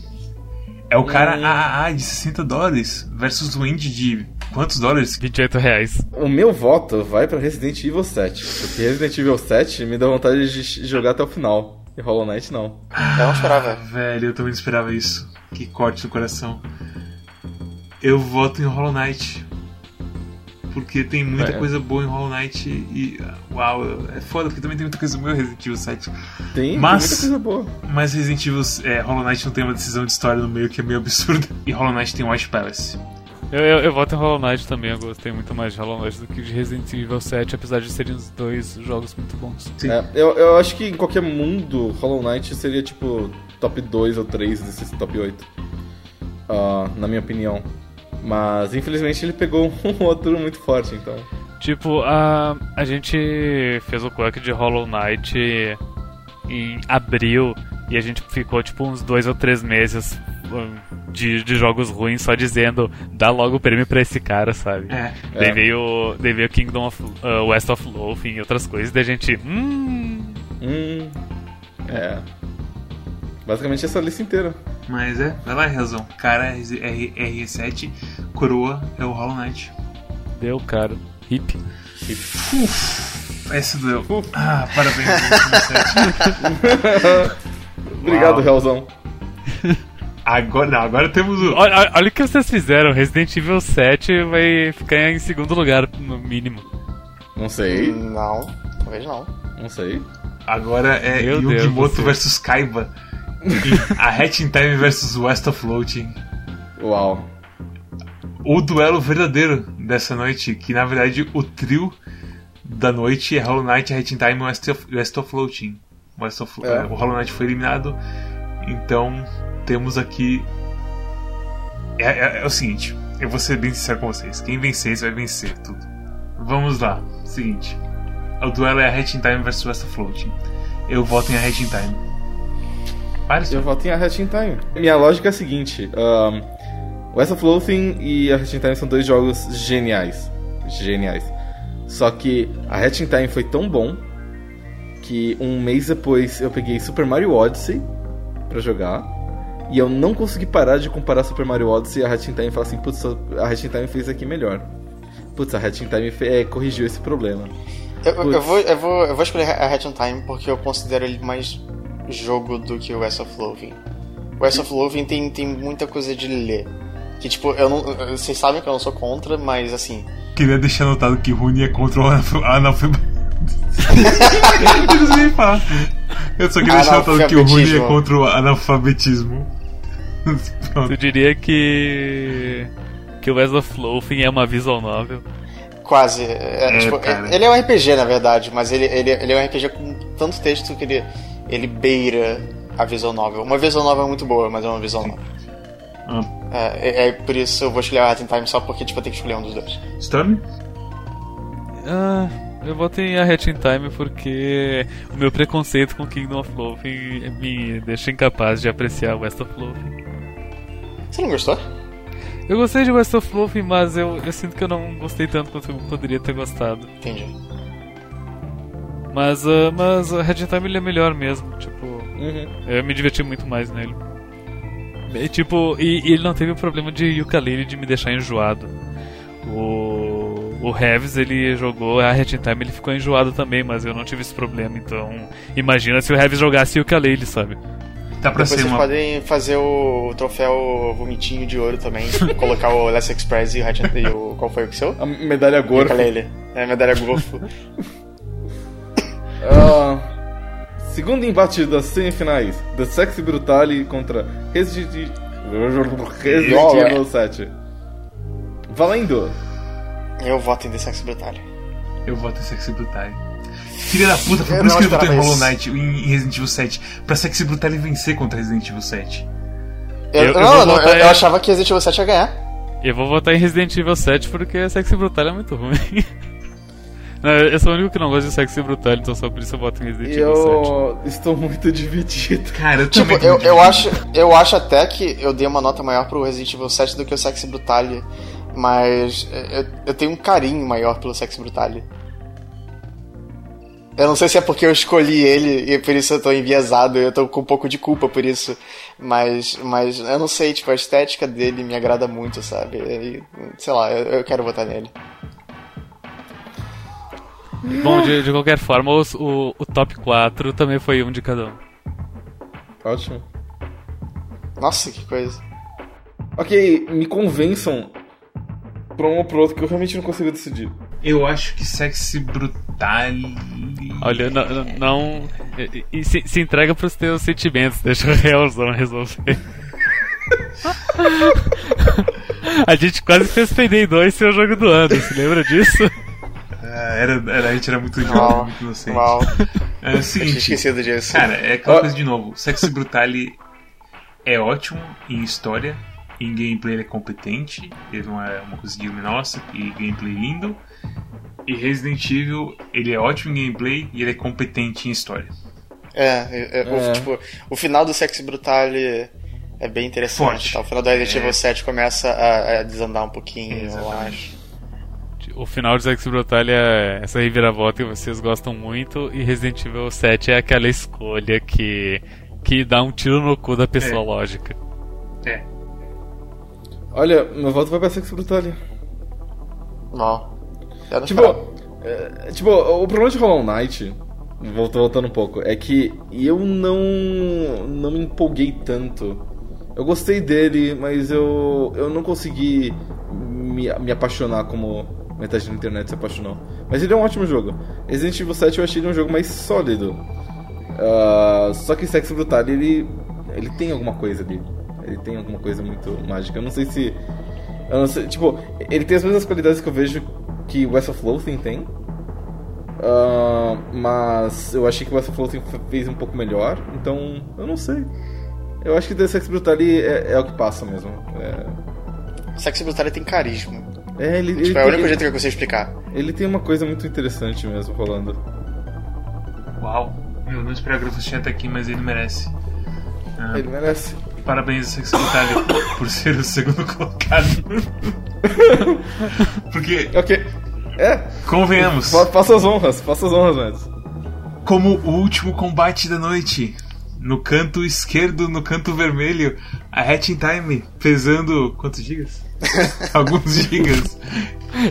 É o cara AAA de 60 dólares versus o Indie de quantos dólares? 28 reais. O meu voto vai pra Resident Evil 7. Porque Resident Evil 7 me dá vontade de jogar até o final. E Hollow Knight não. Eu não esperava. Velho, eu também não esperava isso. Que corte no coração. Eu voto em Hollow Knight. Porque tem muita É. coisa boa em Hollow Knight e. Uau, é foda, porque também tem muita coisa boa em Resident Evil 7. Tem, Mas- tem muita coisa boa. Mas Resident Evil é, Hollow Knight não tem uma decisão de história no meio que é meio absurda. E Hollow Knight tem White Palace. Eu, eu, eu voto em Hollow Knight também, eu gostei muito mais de Hollow Knight do que de Resident Evil 7, apesar de serem os dois jogos muito bons. Sim. É, eu, eu acho que em qualquer mundo, Hollow Knight seria tipo top 2 ou 3 desses top 8. Ah, na minha opinião. Mas infelizmente ele pegou um outro muito forte, então. Tipo, a, a gente fez o quack de Hollow Knight em abril e a gente ficou tipo uns dois ou três meses um, de, de jogos ruins só dizendo dá logo o prêmio pra esse cara, sabe? É. Daí, É. veio, daí veio Kingdom of uh, West of Loathing e outras coisas, daí a gente. Hum. Hum. É. Basicamente essa lista inteira. Mas é, vai lá, razão. Cara, R- R7, coroa é o Hollow Knight. Deu, cara. Hip. Esse doeu. Ah, parabéns, R7. Obrigado. Realzão. Agora, não, agora temos o. Olha, olha- o que vocês fizeram. Resident Evil 7 vai ficar em segundo lugar, no mínimo. Não sei, Não, talvez não. não sei. Agora é Meu Deus Yugimoto do céu. versus Kaiba. A Hatching Time versus West of Floating. Uau. O duelo verdadeiro dessa noite, que na verdade o trio da noite é Hollow Knight, Hatching Time e West of, West of Floating. West of, É. eh, O Hollow Knight foi eliminado, então temos aqui. É, é- é o seguinte, eu vou ser bem sincero com vocês: quem vencer, vai vencer tudo. Vamos lá, seguinte: o duelo é a Hatching Time versus West of Floating. Eu voto em a Hatching Time. Para, Eu voto em a Hatching Time. Minha lógica é a seguinte: um, West of Loathing e a Hatching Time são dois jogos geniais. Geniais. Só que a Hatching Time foi tão bom que um mês depois eu peguei Super Mario Odyssey pra jogar. E eu não consegui parar de comparar Super Mario Odyssey e a Hatching Time e falar assim: putz, a Hatching Time fez aqui melhor. Putz, a Hatching Time fe- é, corrigiu esse problema. Eu, eu- vou, eu, vou, eu vou escolher a Hatch on Time porque eu considero ele mais jogo do que o West of Loathing. O West of Loathing tem, tem muita coisa de ler. Que tipo, eu não. Vocês sabem que eu não sou contra, mas assim. queria deixar notado que Rune é contra o analf- analfabetismo. Eu não sei nem falar. Eu só queria deixar notado que o Rune é contra o analfabetismo. Tu diria que. que o West of Loathing é uma visual novel? Quase. É, É, tipo, ele é um RPG, na verdade, mas ele, ele, ele é um RPG com tanto texto que ele, ele beira a visual novel. Uma visual novel é muito boa, mas é uma visual novel. Ah, É, é, é por isso eu vou escolher a in Time só porque tipo, eu tenho que escolher um dos dois. Storm? Ah, eu botei em A Hat in Time porque o meu preconceito com Kingdom of Loathing me deixa incapaz de apreciar West of Loathing. Você não gostou? Eu gostei de West of Loathing, mas eu, eu sinto que eu não gostei tanto quanto eu poderia ter gostado. Entendi. Mas, ah, mas a in Time ele é melhor mesmo, tipo, Uhum. eu me diverti muito mais nele. E, tipo, e, e ele não teve o problema de ukulele de me deixar enjoado. O, o Heavis, ele jogou a in Time, ele ficou enjoado também, mas eu não tive esse problema, então imagina se o Heavis jogasse ukulele, sabe? Dá pra Depois ser vocês uma. podem fazer o troféu vomitinho de ouro também, colocar o Last Express e o, Hat in- e o qual foi o seu? A medalha gorfa. Ukulele. É, medalha golfo. Segundo embate das semifinais: The Sexy Brutale contra Resident, Resident Evil 7. Valendo! eu voto em The Sex Brutale. Eu voto em Sexy Brutale. Filha da puta, foi Eu por isso que ele votou em Hollow. Knight em Resident Evil 7. Pra Sexy Brutale vencer contra Resident Evil 7. Eu, Eu- eu não, eu, eu em- achava que Resident Evil 7 ia ganhar. Eu vou votar em Resident Evil 7 porque Sexy Brutal é muito ruim. Não, eu sou o único que não gosta de Sexy Brutal, então só por isso eu voto em Resident Evil 7. Eu estou muito dividido. Cara, eu Tipo, eu, muito eu, acho, eu acho até que eu dei uma nota maior pro Resident Evil 7 do que o Sex Brutale, mas eu, eu tenho um carinho maior pelo Sex Brutale. Eu não sei se é porque eu escolhi ele e por isso eu tô enviesado, eu tô com um pouco de culpa por isso, mas, mas eu não sei, tipo, a estética dele me agrada muito, sabe? E, sei lá, eu, eu quero votar nele. Bom, de, de qualquer forma, os- o, o top 4 também foi um de cada um. Ótimo. Nossa, que coisa. Ok, me convençam pra um ou pro outro que eu realmente não consigo decidir. Eu acho que Sexy Brutale. Olha, não. não- não- e, e se, se entrega pros teus sentimentos, deixa o realzão resolver. A gente quase fez Payday 2 ser o jogo do ano, se lembra disso? Era, era, a gente era muito jovem, Uau, muito inocente. uau. É o Eu tinha seguinte, esquecido disso. cara, é aquela Ó. coisa de novo. Sexy Brutale é ótimo em história, em gameplay ele é competente, ele não é uma coisa de nossa, e gameplay lindo. E Resident Evil, ele é ótimo em gameplay e ele é competente em história. É, é, é, o- É. tipo, o final do Sex Brutale é bem interessante. Tá? O final do Resident É. Evil 7 começa a, a desandar um pouquinho, eu Exatamente. acho. O final de Sexy Brutal é essa reviravolta que vocês gostam muito, e Resident Evil 7 é aquela escolha que, que dá um tiro no cu da pessoa É. lógica. É. Olha, meu voto vai pra Sex Brutale. Não. Tipo, é, tipo, o problema de Hollow Knight, volto- voltando um pouco, é que eu não, não me empolguei tanto. Eu gostei dele, mas eu, eu não consegui me, me apaixonar como metade da internet se apaixonou. Mas ele é um ótimo jogo. Resident Evil 7 eu achei ele um jogo mais sólido. Ah, só que Sex Brutal ele, ele tem alguma coisa ali. Ele tem alguma coisa muito mágica. Eu não sei se. Eu não sei, tipo, ele tem as mesmas qualidades que eu vejo que West of Loathing tem. Ah, mas eu achei que West of Loathing fez um pouco melhor, então eu não sei. Eu acho que The Sex Brutale é, é o que passa mesmo. É, Sex Brutale tem carisma. É, ele, ele Tipo, é o tem- único jeito que eu consigo explicar. ele tem uma coisa muito interessante mesmo rolando. Uau. Eu não esperava que ele fosse até aqui, mas ele merece. Ah, Ele merece. Parabéns Brutale por ser o segundo colocado. Porque, Ok. É, convenhamos, fa- faça as honras, faça as honras, Mads. como o último combate da noite, no canto esquerdo, no canto vermelho, a Hatching Time pesando quantos gigas? Alguns gigas.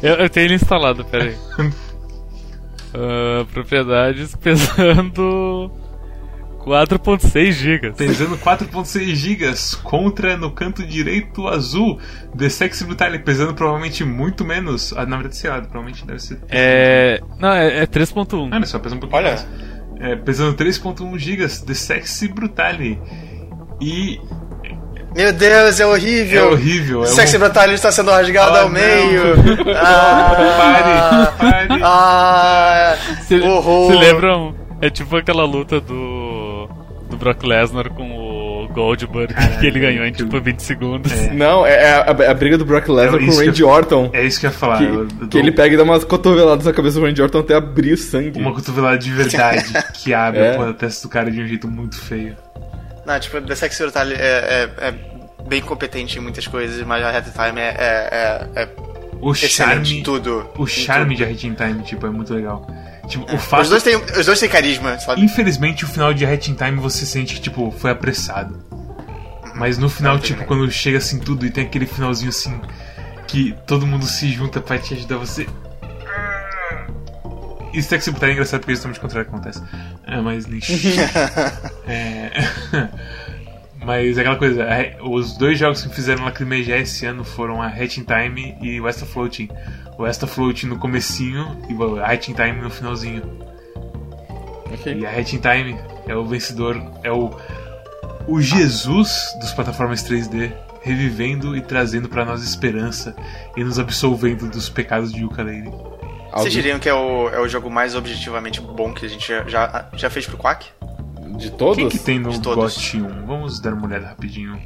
Eu, eu tenho ele instalado, peraí. Ah, propriedades pesando 4.6 GB. Pesando 4.6 GB contra no canto direito azul The Sexy Brutale, pesando provavelmente muito menos. Ah, na verdade, sei lá, provavelmente deve ser. É. Não, é, é 3.1. Ah, não, só pesa um pouquinho Olha. mais. É, pesando 3.1 GB The Sexy Brutale. E Meu Deus, é é horrível. horrível. É Sexy um... Brutality está sendo rasgado Ah, ao não. meio. Ah, Pare, pare. ah, Se, horror. se lembram? É tipo aquela luta do. do Brock Lesnar com o Goldberg, que ele ganhou em tipo 20 segundos. É. Não, é a, a briga do Brock Lesnar É com o Randy eu- Orton. É isso que eu ia falar. Que, eu- eu que dou ele pega e dá umas cotoveladas na cabeça do Randy Orton até abrir o sangue. Uma cotovelada de verdade que abre É. a testa do cara de um jeito muito feio. Não, tipo, The Sexy Brutality é, é, é bem competente em muitas coisas, mas a Hat Time é, é, é, é O charme. tudo. O charme tudo. de in Time, tipo, é muito legal. Tipo, o Os fato. dois, têm, os dois têm carisma, sabe? Infelizmente, o final de Hat in Time você sente que, tipo, foi apressado. Mas no final, Não, tipo, quando chega assim tudo e tem aquele finalzinho assim, que todo mundo se junta pra te ajudar você. Isso tem que se botar é engraçado porque exatamente o contrário que acontece. É, mas nem. é... Mas é aquela coisa, a- os dois jogos que fizeram lacrimejar esse ano foram a Hatch in Time e o West of Floating. O West of Floating no comecinho e o Hatch in Time no finalzinho. Ok. E a Hatch in Time é o vencedor, é o, o Jesus dos plataformas 3D, revivendo e trazendo pra nós esperança e nos absolvendo dos pecados de Yooka-Laylee. Vocês diriam que é o, é o jogo mais objetivamente bom que a gente já, já, já fez pro Quack? De todos? Quem que tem no. GOT 1? Vamos dar uma olhada rapidinho.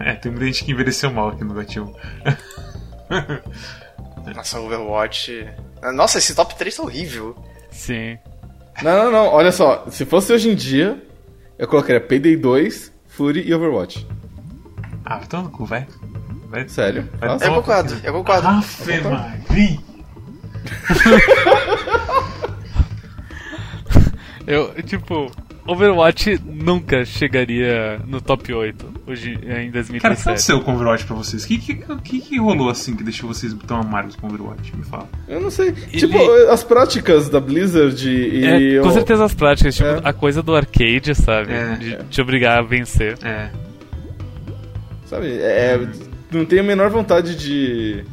É, tem muita gente que envelheceu mal aqui no GOT 1. Nossa, Overwatch. Nossa, esse top 3 tá horrível. Sim. Não, não, não. Olha só. Se fosse hoje em dia, eu colocaria Payday 2, Fury e Overwatch. Ah, vai tomar no cu, vai. vai. Sério. Vai. Eu concordo, eu concordo. Afe Maria. Eu, tipo, Overwatch nunca chegaria no top 8 hoje em Cara, o que 2017. aconteceu com Overwatch pra vocês? O que, que, que, que rolou assim que deixou vocês tão amargos com Overwatch? Me fala. Eu não sei. Ele- Tipo, as práticas da Blizzard e. É, com certeza as práticas, tipo, É. a coisa do arcade, sabe? É. de te obrigar a vencer. É. Sabe? É, não tenho a menor vontade de.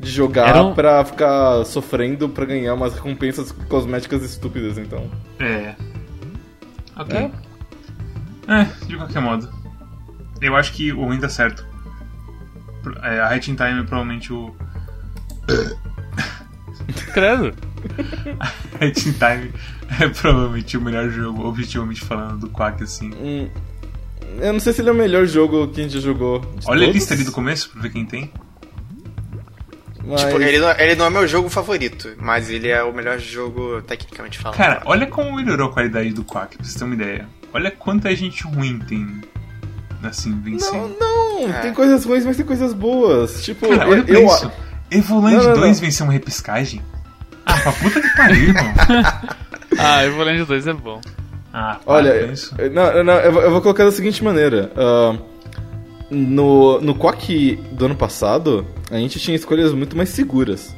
De jogar Era um- pra ficar sofrendo pra ganhar umas recompensas cosméticas estúpidas, então. É. Ok. É. de qualquer modo. Eu acho que o ruim tá certo. É, a Hatching Time é provavelmente o. Credo. Hatching Time é provavelmente o melhor jogo, objetivamente falando, do Quack, assim. Hum, eu não sei se ele é o melhor jogo que a gente jogou. Olha a todos, lista ali do começo pra ver quem tem. Mas- Tipo, ele não, ele não é meu jogo favorito, mas ele é o melhor jogo tecnicamente falando. Cara, olha como melhorou a qualidade do Quack, pra vocês terem uma ideia. Olha quanta gente ruim tem, assim, Não, vencendo. não, É. tem coisas ruins, mas tem coisas boas. Tipo, Cara, olha eu. pra eu- isso. Evoland Não, não, 2 não. venceu uma repescagem? Ah, pra puta que pariu, irmão. Ah, Evoland 2 é bom. Ah, Olha, isso. não, não, eu, vou- eu vou colocar da seguinte maneira. ah, no, no Quack do ano passado, a gente tinha escolhas muito mais seguras.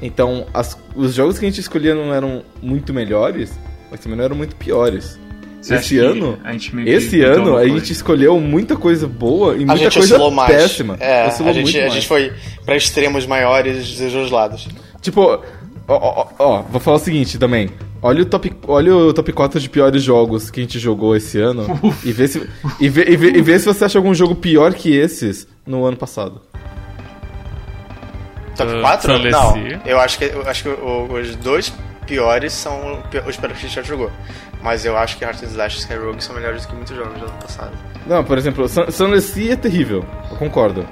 Então, as- os jogos que a gente escolhia não eram muito melhores, mas também não eram muito piores. Você esse ano, a gente meio que esse ano a gente escolheu muita coisa boa e muita coisa péssima. É, a gente, muito a gente foi pra extremos maiores dos dois lados. Tipo, ó, ó, ó, ó, vou falar o seguinte também. Olha o, top, olha o top 4 de piores jogos que a gente jogou esse ano e vê, se, e, vê, e, vê, e vê se você acha algum jogo pior que esses no ano passado. Top Ah, 4? Sunless Não. Sea. Eu acho que, eu acho que o- os dois piores são os piores que a gente já jogou. Mas eu acho que Heart and Slash e Skyrogue são melhores do que muitos jogos do ano passado. Não, por exemplo, Sun- Sunless Sea é terrível, eu concordo.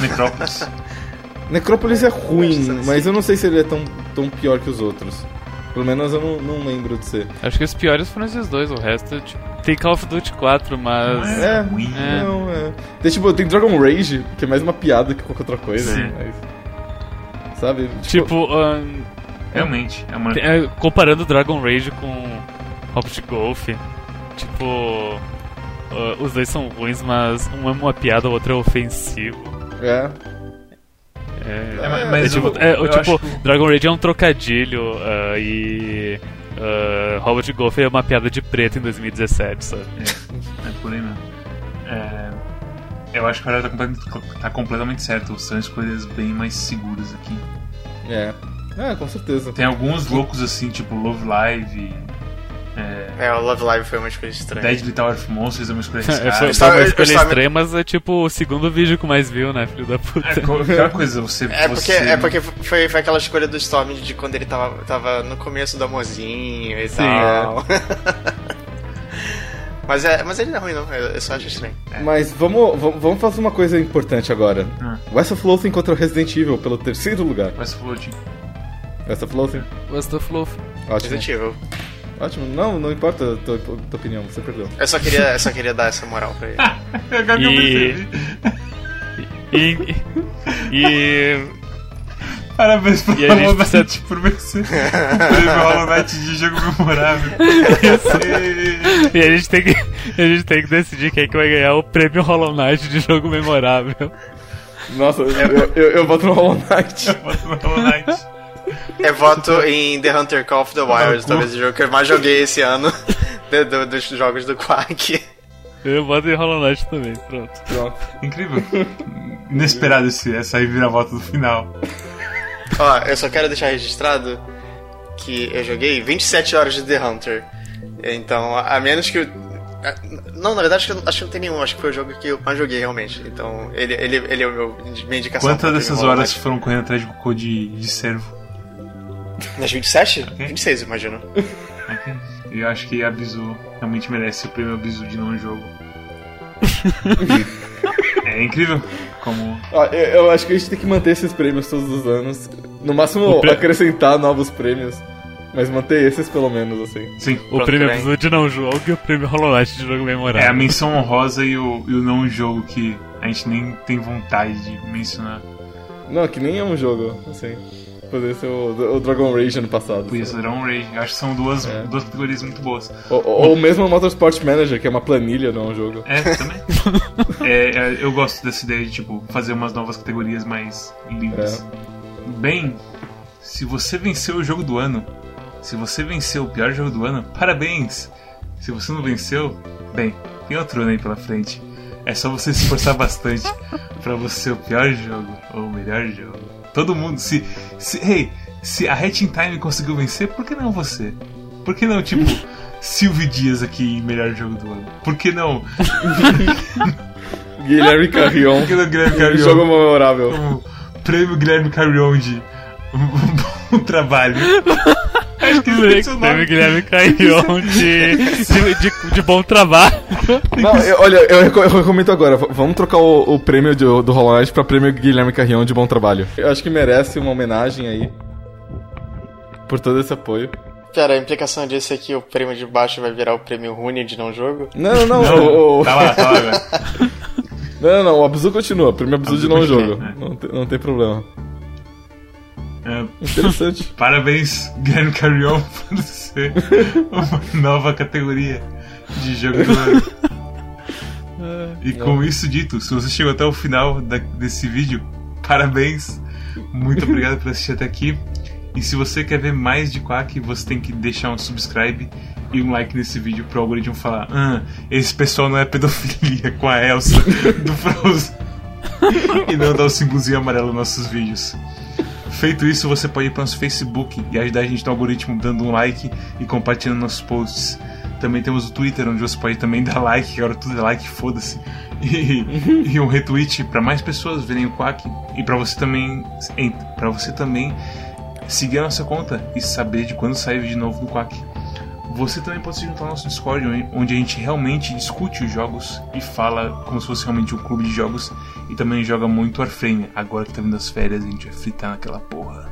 Necrópolis. Necrópolis é ruim, Sunless mas eu não sei se ele é tão, tão pior que os outros. Pelo menos eu não, não lembro de ser. Acho que os piores foram esses dois, o resto, tipo, tem Call of Duty 4, mas. É, ruim. É. não, é. Tem, tipo, tem Dragon Rage, que é mais uma piada que qualquer outra coisa. Sim. mas- sabe? Tipo, ahn, Realmente, é uma... é, comparando Dragon Rage com Hobbit Golf, tipo. ah, os dois são ruins, mas um é uma piada, o outro é ofensivo. É. É, É, mas é tipo, eu- é, eu tipo que- Dragon Rage é um trocadilho ah, e uh, Robot Golf é uma piada de preto em 2017, sabe? É, é por aí mesmo. É, eu acho que o Ariel tá, completamente- tá completamente certo. São escolhas bem mais seguras aqui. É. É, com certeza. Tem alguns loucos assim, tipo Love Live, é, É, o Love Live foi uma escolha estranha. Deadly Tower of Monsters é uma escolha É, foi, uma escolha estava- estranha, mas é tipo o segundo vídeo com mais view, né, filho da puta? É, aquela coisa, você. É porque, você... é porque foi, foi aquela escolha do Storm de quando ele tava, tava no começo do amorzinho e Sim, tal. mas, é, mas ele não é ruim, não. Eu, só acho estranho. Mas vamos, vamos vamos fazer uma coisa importante agora. Ah. West of Lothian contra o Resident Evil pelo terceiro lugar. Mas floating. West of Lothian? What's the Fluff? Ótimo. Resident Evil. Ótimo. Não, não importa a tua, tua opinião, você perdeu. Eu só queria, eu só queria dar essa moral pra ele. Agora que eu E-. E. E. Parabéns pro E a gente Hollow precisa- Knight por vencer o prêmio Hollow Knight de jogo memorável. E a gente tem que. A gente tem que decidir quem que vai ganhar o prêmio Hollow Knight de jogo memorável. Nossa, eu, eu, eu voto no Hollow Knight. Bota no Hollow Knight. Eu voto em The Hunter Call of the Wild, cu. talvez o jogo que eu mais joguei esse ano de- do- dos jogos do Quack. Eu boto em Hollow Knight também, pronto. Pronto. Incrível. Inesperado esse, essa reviravolta do final. Ó, eu só quero deixar registrado que eu joguei 27 horas de The Hunter. Então, a menos que. eu- Não, na verdade, acho que, eu- acho que não tem nenhum. Acho que foi o jogo que eu mais joguei realmente. Então, ele, ele, ele é o meu, minha indicação. Quantas dessas horas Knight. foram correndo atrás de cocô de, de servo? Nas 27? 26, imagino. Eu acho que a Bizu realmente merece o prêmio Bizu de não jogo. é incrível como. Eu, eu acho que a gente tem que manter esses prêmios todos os anos. No máximo, acrescentar novos prêmios. Mas manter esses pelo menos, assim. Sim. O Pronto, prêmio bem. Bizu de não jogo e o prêmio Hollow Knight de jogo memorável. É a menção honrosa e o, e o não jogo que a gente nem tem vontade de mencionar. Não, que nem é um jogo, assim. Poderia ser o, Dragon Rage ano passado. Podia ser um Rage. Eu acho que são duas, É. duas categorias muito boas. Ou, ou mesmo o Motorsport Manager, que é uma planilha, não é um jogo. É, também. É, é, eu gosto dessa ideia de, tipo, fazer umas novas categorias mais lindas. Bem, se você venceu o jogo do ano, se você venceu o pior jogo do ano, parabéns! Se você não venceu, bem, tem outro ano aí pela frente. É só você se esforçar bastante pra você ser o pior jogo ou o melhor jogo. Todo mundo, se. se hey, se a Hatching Time conseguiu vencer, por que não você? Por que não, tipo, Silvio Dias aqui em melhor jogo do ano? Por que não? Guilherme Carrion. Por que não Guilherme Carrion? jogo memorável. como prêmio Guilherme Carrion de um bom trabalho. Acho que é o seu Prêmio nome. Guilherme Caion de, de, de, de bom trabalho. Não, eu- olha, eu, eu recomendo agora. Vamos trocar o, o prêmio do, do Hollow Knight pra prêmio Guilherme Carrion de bom trabalho. Eu acho que merece uma homenagem aí. Por todo esse apoio. Pera, a implicação disso é que o prêmio de baixo vai virar o prêmio Rune de não jogo? Não, não, não. Não, o, o- tá lá, tá lá agora. não, não, não, o Abzu continua. Prêmio Abzu de Abzu não continua, jogo. né? Não, tem- não tem problema. É, Interessante. parabéns, Guilherme Carrion, por ser uma nova categoria de jogo do ano. E com isso dito, se você chegou até o final da- desse vídeo, parabéns. Muito obrigado por assistir até aqui. E se você quer ver mais de Quack, você tem que deixar um subscribe e um like nesse vídeo pro algoritmo falar: ah, esse pessoal não é pedofilia com a Elsa do Frozen. e não dar o símbolozinho amarelo nos nossos vídeos. Feito isso, você pode ir para nosso Facebook e ajudar a gente no algoritmo dando um like e compartilhando nossos posts. Também temos o Twitter, onde você pode também dar like, agora tudo é like, foda-se. E, e um retweet para mais pessoas verem o Quack. E para você também para você também seguir a nossa conta e saber de quando sai vídeo novo do Quack. Você também pode se juntar ao nosso Discord, onde a gente realmente discute os jogos e fala como se fosse realmente um clube de jogos. E também joga muito Warframe. Agora que tá vindo as férias, a gente vai fritar naquela porra.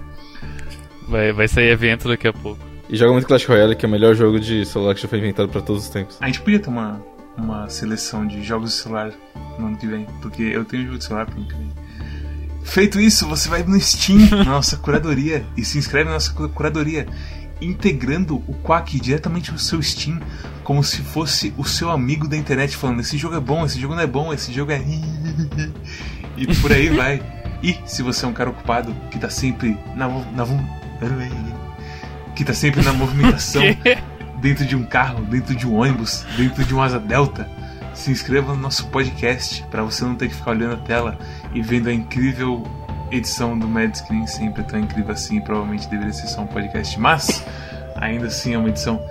Vai, vai sair evento daqui a pouco. E joga muito Clash Royale, que é o melhor jogo de celular que já foi inventado pra todos os tempos. A gente podia ter uma, uma seleção de jogos de celular no ano que vem, porque eu tenho jogo de celular pro ano que vem. Feito isso, você vai no Steam, na nossa curadoria, e se inscreve na nossa cu- curadoria, integrando o Quack diretamente no seu Steam, como se fosse o seu amigo da internet falando: esse jogo é bom, esse jogo não é bom, esse jogo é. e por aí vai. E se você é um cara ocupado que tá sempre na, na, que tá sempre na movimentação, dentro de um carro, dentro de um ônibus, dentro de um asa delta, se inscreva no nosso podcast para você não ter que ficar olhando a tela e vendo a incrível edição do Mad Screen, sempre tão incrível assim, provavelmente deveria ser só um podcast, mas ainda assim é uma edição.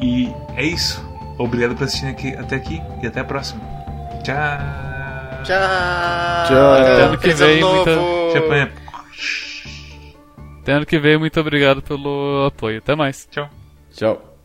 E é isso. Obrigado por assistir aqui, até aqui e até a próxima. Tchau. Tchau. Tchau. Até ano que vem. Te apanha. Até ano que vem, muito obrigado pelo apoio. Até mais. Tchau. Tchau.